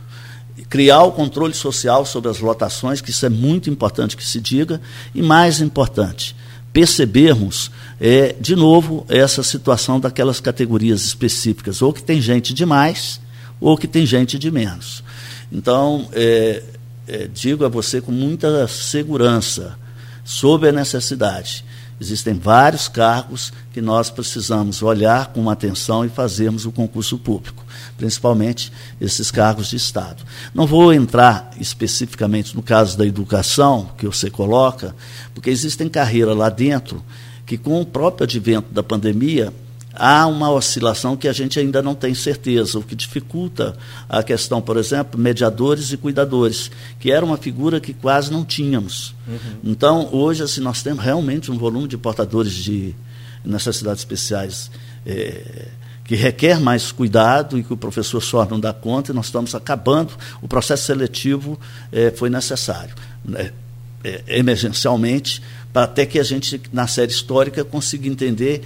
criar o controle social sobre as lotações, que isso é muito importante que se diga, e mais importante, percebermos, é, de novo, essa situação daquelas categorias específicas, ou que tem gente demais, ou que tem gente de menos. Então, é, é, digo a você com muita segurança sobre a necessidade. Existem vários cargos que nós precisamos olhar com atenção e fazermos o concurso público, principalmente esses cargos de Estado. Não vou entrar especificamente no caso da educação, que você coloca, porque existem carreiras lá dentro que, com o próprio advento da pandemia, há uma oscilação que a gente ainda não tem certeza, o que dificulta a questão, por exemplo, mediadores e cuidadores, que era uma figura que quase não tínhamos. Uhum. Então, hoje, assim, nós temos realmente um volume de portadores de necessidades especiais é, que requer mais cuidado e que o professor só não dá conta, e nós estamos acabando. O processo seletivo é, foi necessário, né, é, emergencialmente, para até que a gente, na série histórica, consiga entender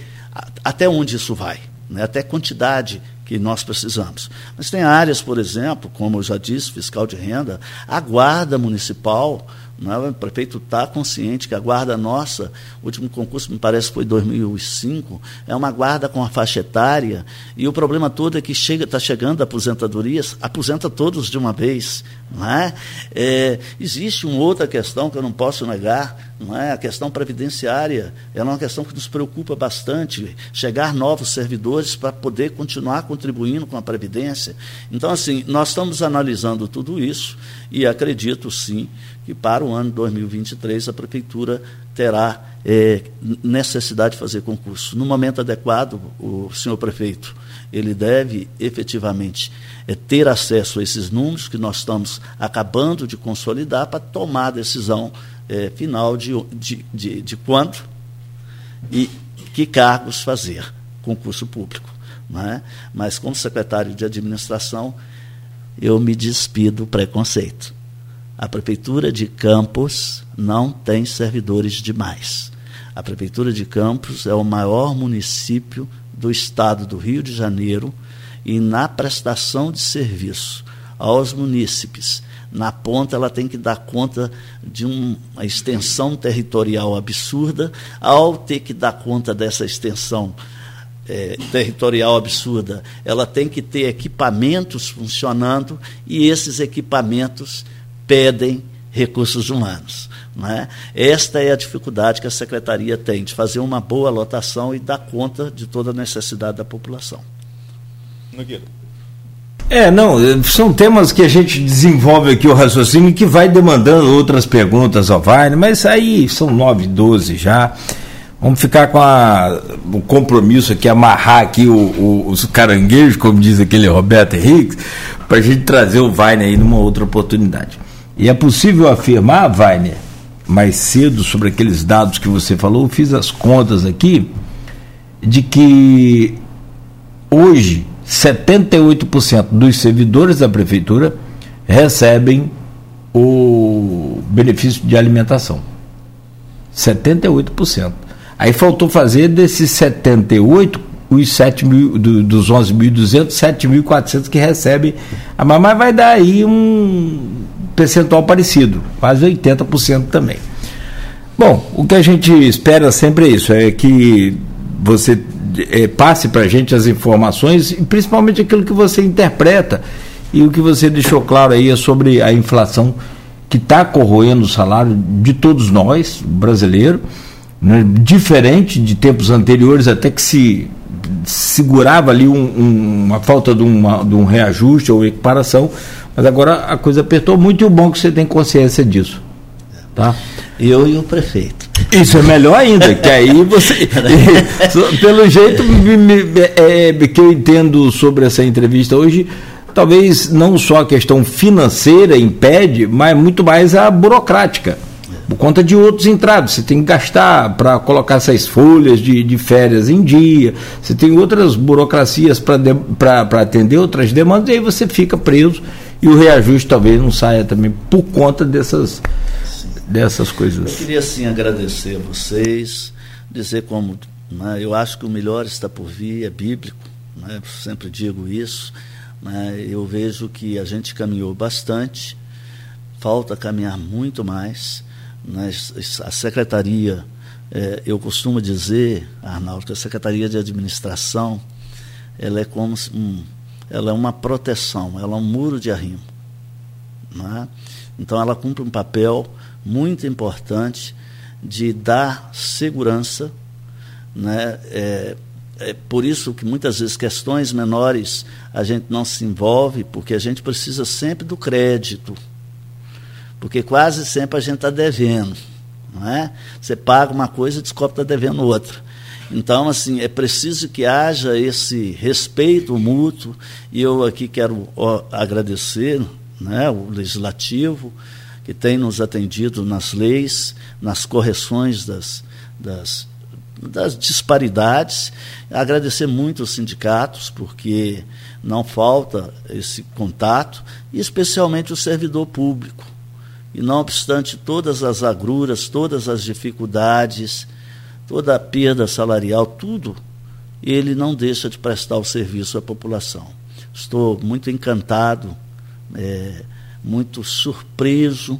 até onde isso vai, né? até quantidade que nós precisamos. Mas tem áreas, por exemplo, como eu já disse, fiscal de renda, a guarda municipal é? O prefeito está consciente que a guarda nossa, o último concurso me parece foi 2005, é uma guarda com a faixa etária, e o problema todo é que chega, está chegando a aposentadorias, aposenta todos de uma vez. Não é? É, existe uma outra questão que eu não posso negar, não é? a questão previdenciária. Ela é uma questão que nos preocupa bastante, chegar novos servidores para poder continuar contribuindo com a Previdência. Então, assim, nós estamos analisando tudo isso e acredito sim que para o ano 2023 a Prefeitura terá é, necessidade de fazer concurso. No momento adequado, o senhor prefeito, ele deve efetivamente é, ter acesso a esses números que nós estamos acabando de consolidar para tomar a decisão é, final de, de, de, de quando e que cargos fazer concurso público. É? Mas, como secretário de administração, eu me despido do preconceito. A Prefeitura de Campos não tem servidores demais. A Prefeitura de Campos é o maior município do estado do Rio de Janeiro e na prestação de serviço aos munícipes, na ponta ela tem que dar conta de uma extensão territorial absurda, ao ter que dar conta dessa extensão é, territorial absurda, ela tem que ter equipamentos funcionando e esses equipamentos pedem recursos humanos. É? Esta é a dificuldade que a secretaria tem de fazer uma boa lotação e dar conta de toda a necessidade da população. É, não, são temas que a gente desenvolve aqui o raciocínio que vai demandando outras perguntas ao Wagner, mas aí são 9, 12 já. Vamos ficar com a, o compromisso aqui, amarrar aqui o, o, os caranguejos, como diz aquele Roberto Henrique, para a gente trazer o Wagner aí numa outra oportunidade. E é possível afirmar, Wagner, mais cedo sobre aqueles dados que você falou, fiz as contas aqui, de que hoje 78% dos servidores da prefeitura recebem o benefício de alimentação. 78%. Aí faltou fazer desses 78 os 7 mil, do, dos 11.200, 7.400 que recebem. A mamãe vai dar aí um percentual parecido, quase 80% também. Bom, o que a gente espera sempre é isso, é que você é, passe para a gente as informações e principalmente aquilo que você interpreta e o que você deixou claro aí é sobre a inflação que está corroendo o salário de todos nós, brasileiro, né, diferente de tempos anteriores, até que se segurava ali um, um, uma falta de, uma, de um reajuste ou equiparação, mas agora a coisa apertou muito e o bom é que você tem consciência disso. Tá? Eu e o prefeito. Isso é melhor ainda, que aí você. pelo jeito me, me, é, que eu entendo sobre essa entrevista hoje, talvez não só a questão financeira impede, mas muito mais a burocrática. Por conta de outros entraves. Você tem que gastar para colocar essas folhas de, de férias em dia, você tem outras burocracias para atender outras demandas, e aí você fica preso e o reajuste talvez não saia também por conta dessas, dessas coisas. Eu queria sim agradecer a vocês, dizer como Né? Eu acho que o melhor está por vir, é bíblico, né? sempre digo isso. Né? Eu vejo que a gente caminhou bastante, falta caminhar muito mais. Né? A secretaria, é, eu costumo dizer, Arnaldo, que a secretaria de administração ela é como ela é uma proteção, ela é um muro de arrimo. Né? Então ela cumpre um papel muito importante de dar segurança né? É, é por isso que muitas vezes questões menores a gente não se envolve, porque a gente precisa sempre do crédito. Porque quase sempre a gente está devendo. Não é? Você paga uma coisa e descobre que está devendo outra. Então, assim, é preciso que haja esse respeito mútuo, e eu aqui quero agradecer né, o Legislativo, que tem nos atendido nas leis, nas correções das, das das disparidades. Agradecer muito aos sindicatos, porque não falta esse contato, e especialmente o servidor público. E não obstante todas as agruras, todas as dificuldades, toda a perda salarial, tudo, ele não deixa de prestar o serviço à população. Estou muito encantado, é, muito surpreso,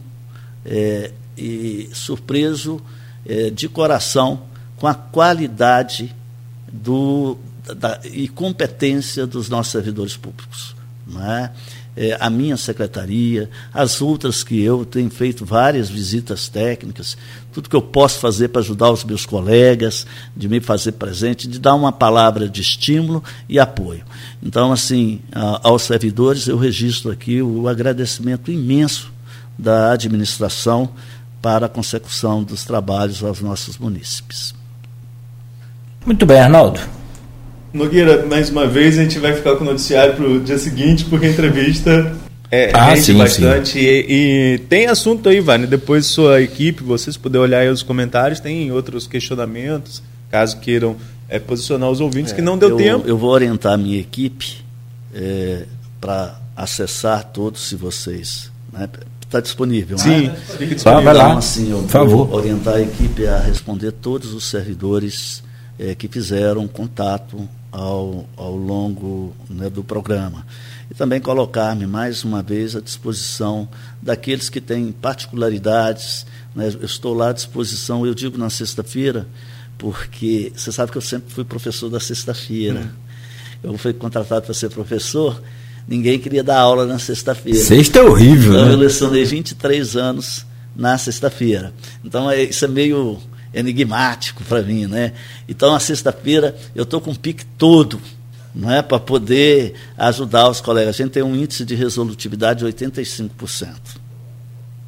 é, e surpreso é, de coração com a qualidade do, da, e competência dos nossos servidores públicos. Não é? É, a minha secretaria, as outras que eu tenho feito várias visitas técnicas, tudo que eu posso fazer para ajudar os meus colegas, de me fazer presente, de dar uma palavra de estímulo e apoio. Então, assim, a, aos servidores, eu registro aqui o agradecimento imenso da administração para a consecução dos trabalhos aos nossos munícipes. Muito bem, Arnaldo. Nogueira, mais uma vez a gente vai ficar com o noticiário para o dia seguinte, porque a entrevista é, ah, sim, bastante. Sim. E, e, tem assunto aí, Vane. Depois sua equipe, vocês puderem olhar aí os comentários, tem outros questionamentos, caso queiram é, posicionar os ouvintes, é, que não deu eu, tempo. Eu vou orientar a minha equipe é, para acessar todos, se vocês. Né, está disponível. Sim, né? disponível. vai lá. Então, assim, eu Por vou orientar a equipe a responder todos os servidores é, que fizeram contato ao, ao longo né, do programa. E também colocar-me mais uma vez à disposição daqueles que têm particularidades. Né, eu estou lá à disposição, eu digo na sexta-feira, porque você sabe que eu sempre fui professor da sexta-feira. Hum. Eu fui contratado para ser professor, ninguém queria dar aula na sexta-feira. Sexta é horrível, então, né? Eu lecionei 23 anos na sexta-feira. Então, é, isso é meio enigmático para mim, né? Então, a sexta-feira eu estou com o pique todo, não é, para poder ajudar os colegas. A gente tem um índice de resolutividade de 85%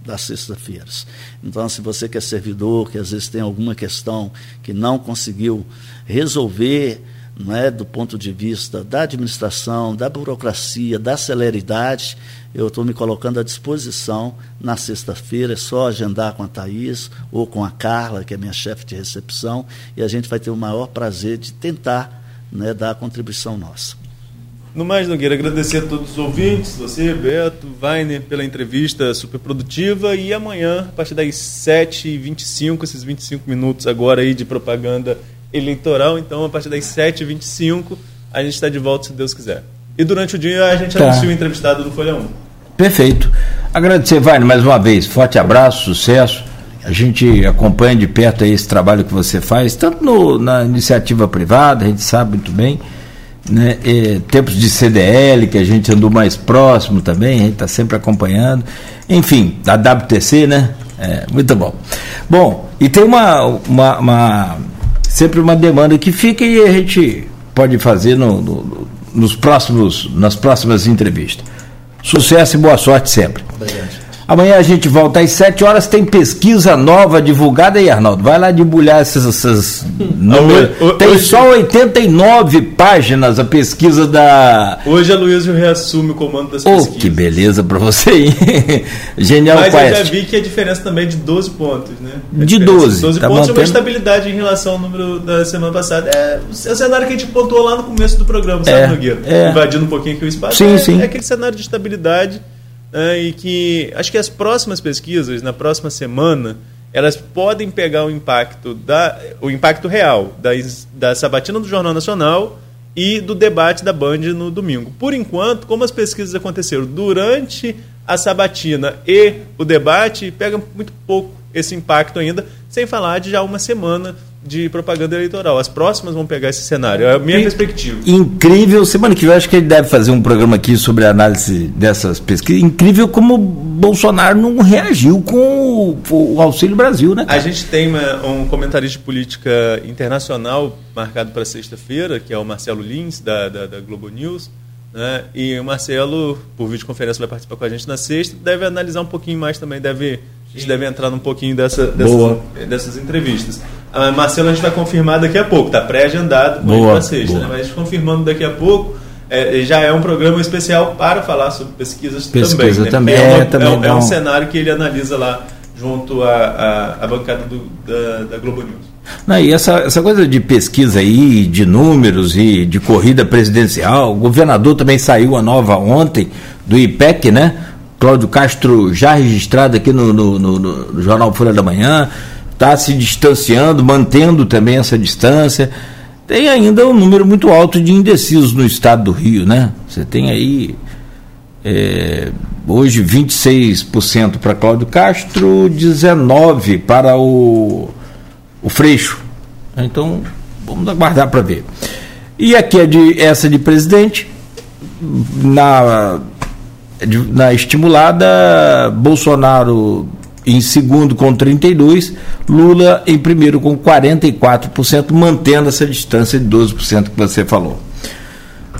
das sextas-feiras. Então, se você que é servidor, que às vezes tem alguma questão que não conseguiu resolver, não é, do ponto de vista da administração, da burocracia, da celeridade, eu estou me colocando à disposição na sexta-feira, é só agendar com a Thaís ou com a Carla, que é minha chefe de recepção, e a gente vai ter o maior prazer de tentar né, dar a contribuição nossa. No mais, Nogueira, agradecer a todos os ouvintes, você, Beto, Weiner, pela entrevista super produtiva. E amanhã, a partir das 7h25, esses 25 minutos agora aí de propaganda eleitoral, então a partir das 7h25 a gente está de volta, se Deus quiser. E durante o dia a gente tá. anuncia o entrevistado do Folha 1. Perfeito. Agradecer, Vaine, mais uma vez. Forte abraço, sucesso. A gente acompanha de perto esse trabalho que você faz, tanto no, na iniciativa privada, a gente sabe muito bem, né? E, tempos de CDL, que a gente andou mais próximo também, a gente está sempre acompanhando. Enfim, da WTC, né? É, muito bom. Bom, e tem uma, uma, uma, sempre uma demanda que fica e a gente pode fazer no, no nos próximos, nas próximas entrevistas. Sucesso e boa sorte sempre. Obrigado. Amanhã a gente volta às 7 horas, tem pesquisa nova divulgada aí, Arnaldo. Vai lá debulhar essas. essas números. Tem hoje, só 89 páginas a pesquisa da. Hoje a Luísa reassume o comando das oh, pesquisas. Que beleza para você, hein? Genial Mas Quest. eu já vi que a diferença também é de 12 pontos, né? A de 12. 12 tá pontos é uma estabilidade em relação ao número da semana passada. É, é o cenário que a gente pontuou lá no começo do programa, sabe, é, Nogueira? É. Invadindo um pouquinho aqui o espaço. Sim, é, sim. é aquele cenário de estabilidade e que acho que as próximas pesquisas, na próxima semana, elas podem pegar o impacto, da, o impacto real da, da sabatina do Jornal Nacional e do debate da Band no domingo. Por enquanto, como as pesquisas aconteceram durante a sabatina e o debate, pega muito pouco esse impacto ainda, sem falar de já uma semana de propaganda eleitoral. As próximas vão pegar esse cenário. É a minha In, perspectiva. Incrível. Semana que vem acho que ele deve fazer um programa aqui sobre a análise dessas pesquisas. Incrível como Bolsonaro não reagiu com o, o Auxílio Brasil, né? Cara? A gente tem uma, um comentarista de política internacional marcado para sexta-feira, que é o Marcelo Lins, da, da, da Globo News. Né? E o Marcelo, por videoconferência, vai participar com a gente na sexta. Deve analisar um pouquinho mais também, deve a gente deve entrar num pouquinho dessa, dessas, dessas entrevistas. Ah, Marcelo, a gente vai confirmar daqui a pouco, está pré-agendado para sexta, né? mas confirmando daqui a pouco. É, já é um programa especial para falar sobre pesquisas Pesquisa também. Né? também, é, uma, é, também é, é, um cenário que ele analisa lá junto à, à, à bancada do, da, da, Globo News. Não, e essa, essa coisa de pesquisa aí, de números e de corrida presidencial, o governador também saiu a nova ontem do IPEC, né? Cláudio Castro já registrado aqui no, no, no, no Jornal Folha da Manhã, está se distanciando, mantendo também essa distância. Tem ainda um número muito alto de indecisos no estado do Rio, né? Você tem aí é, hoje 26% para Cláudio Castro, 19% para o, o Freixo. Então, vamos aguardar para ver. E aqui é de, essa de presidente, na na estimulada, Bolsonaro em segundo com 32, Lula em primeiro com 44%, mantendo essa distância de 12% que você falou.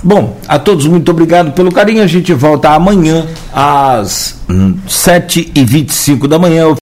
Bom, a todos muito obrigado pelo carinho. A gente volta amanhã às 7h25 da manhã.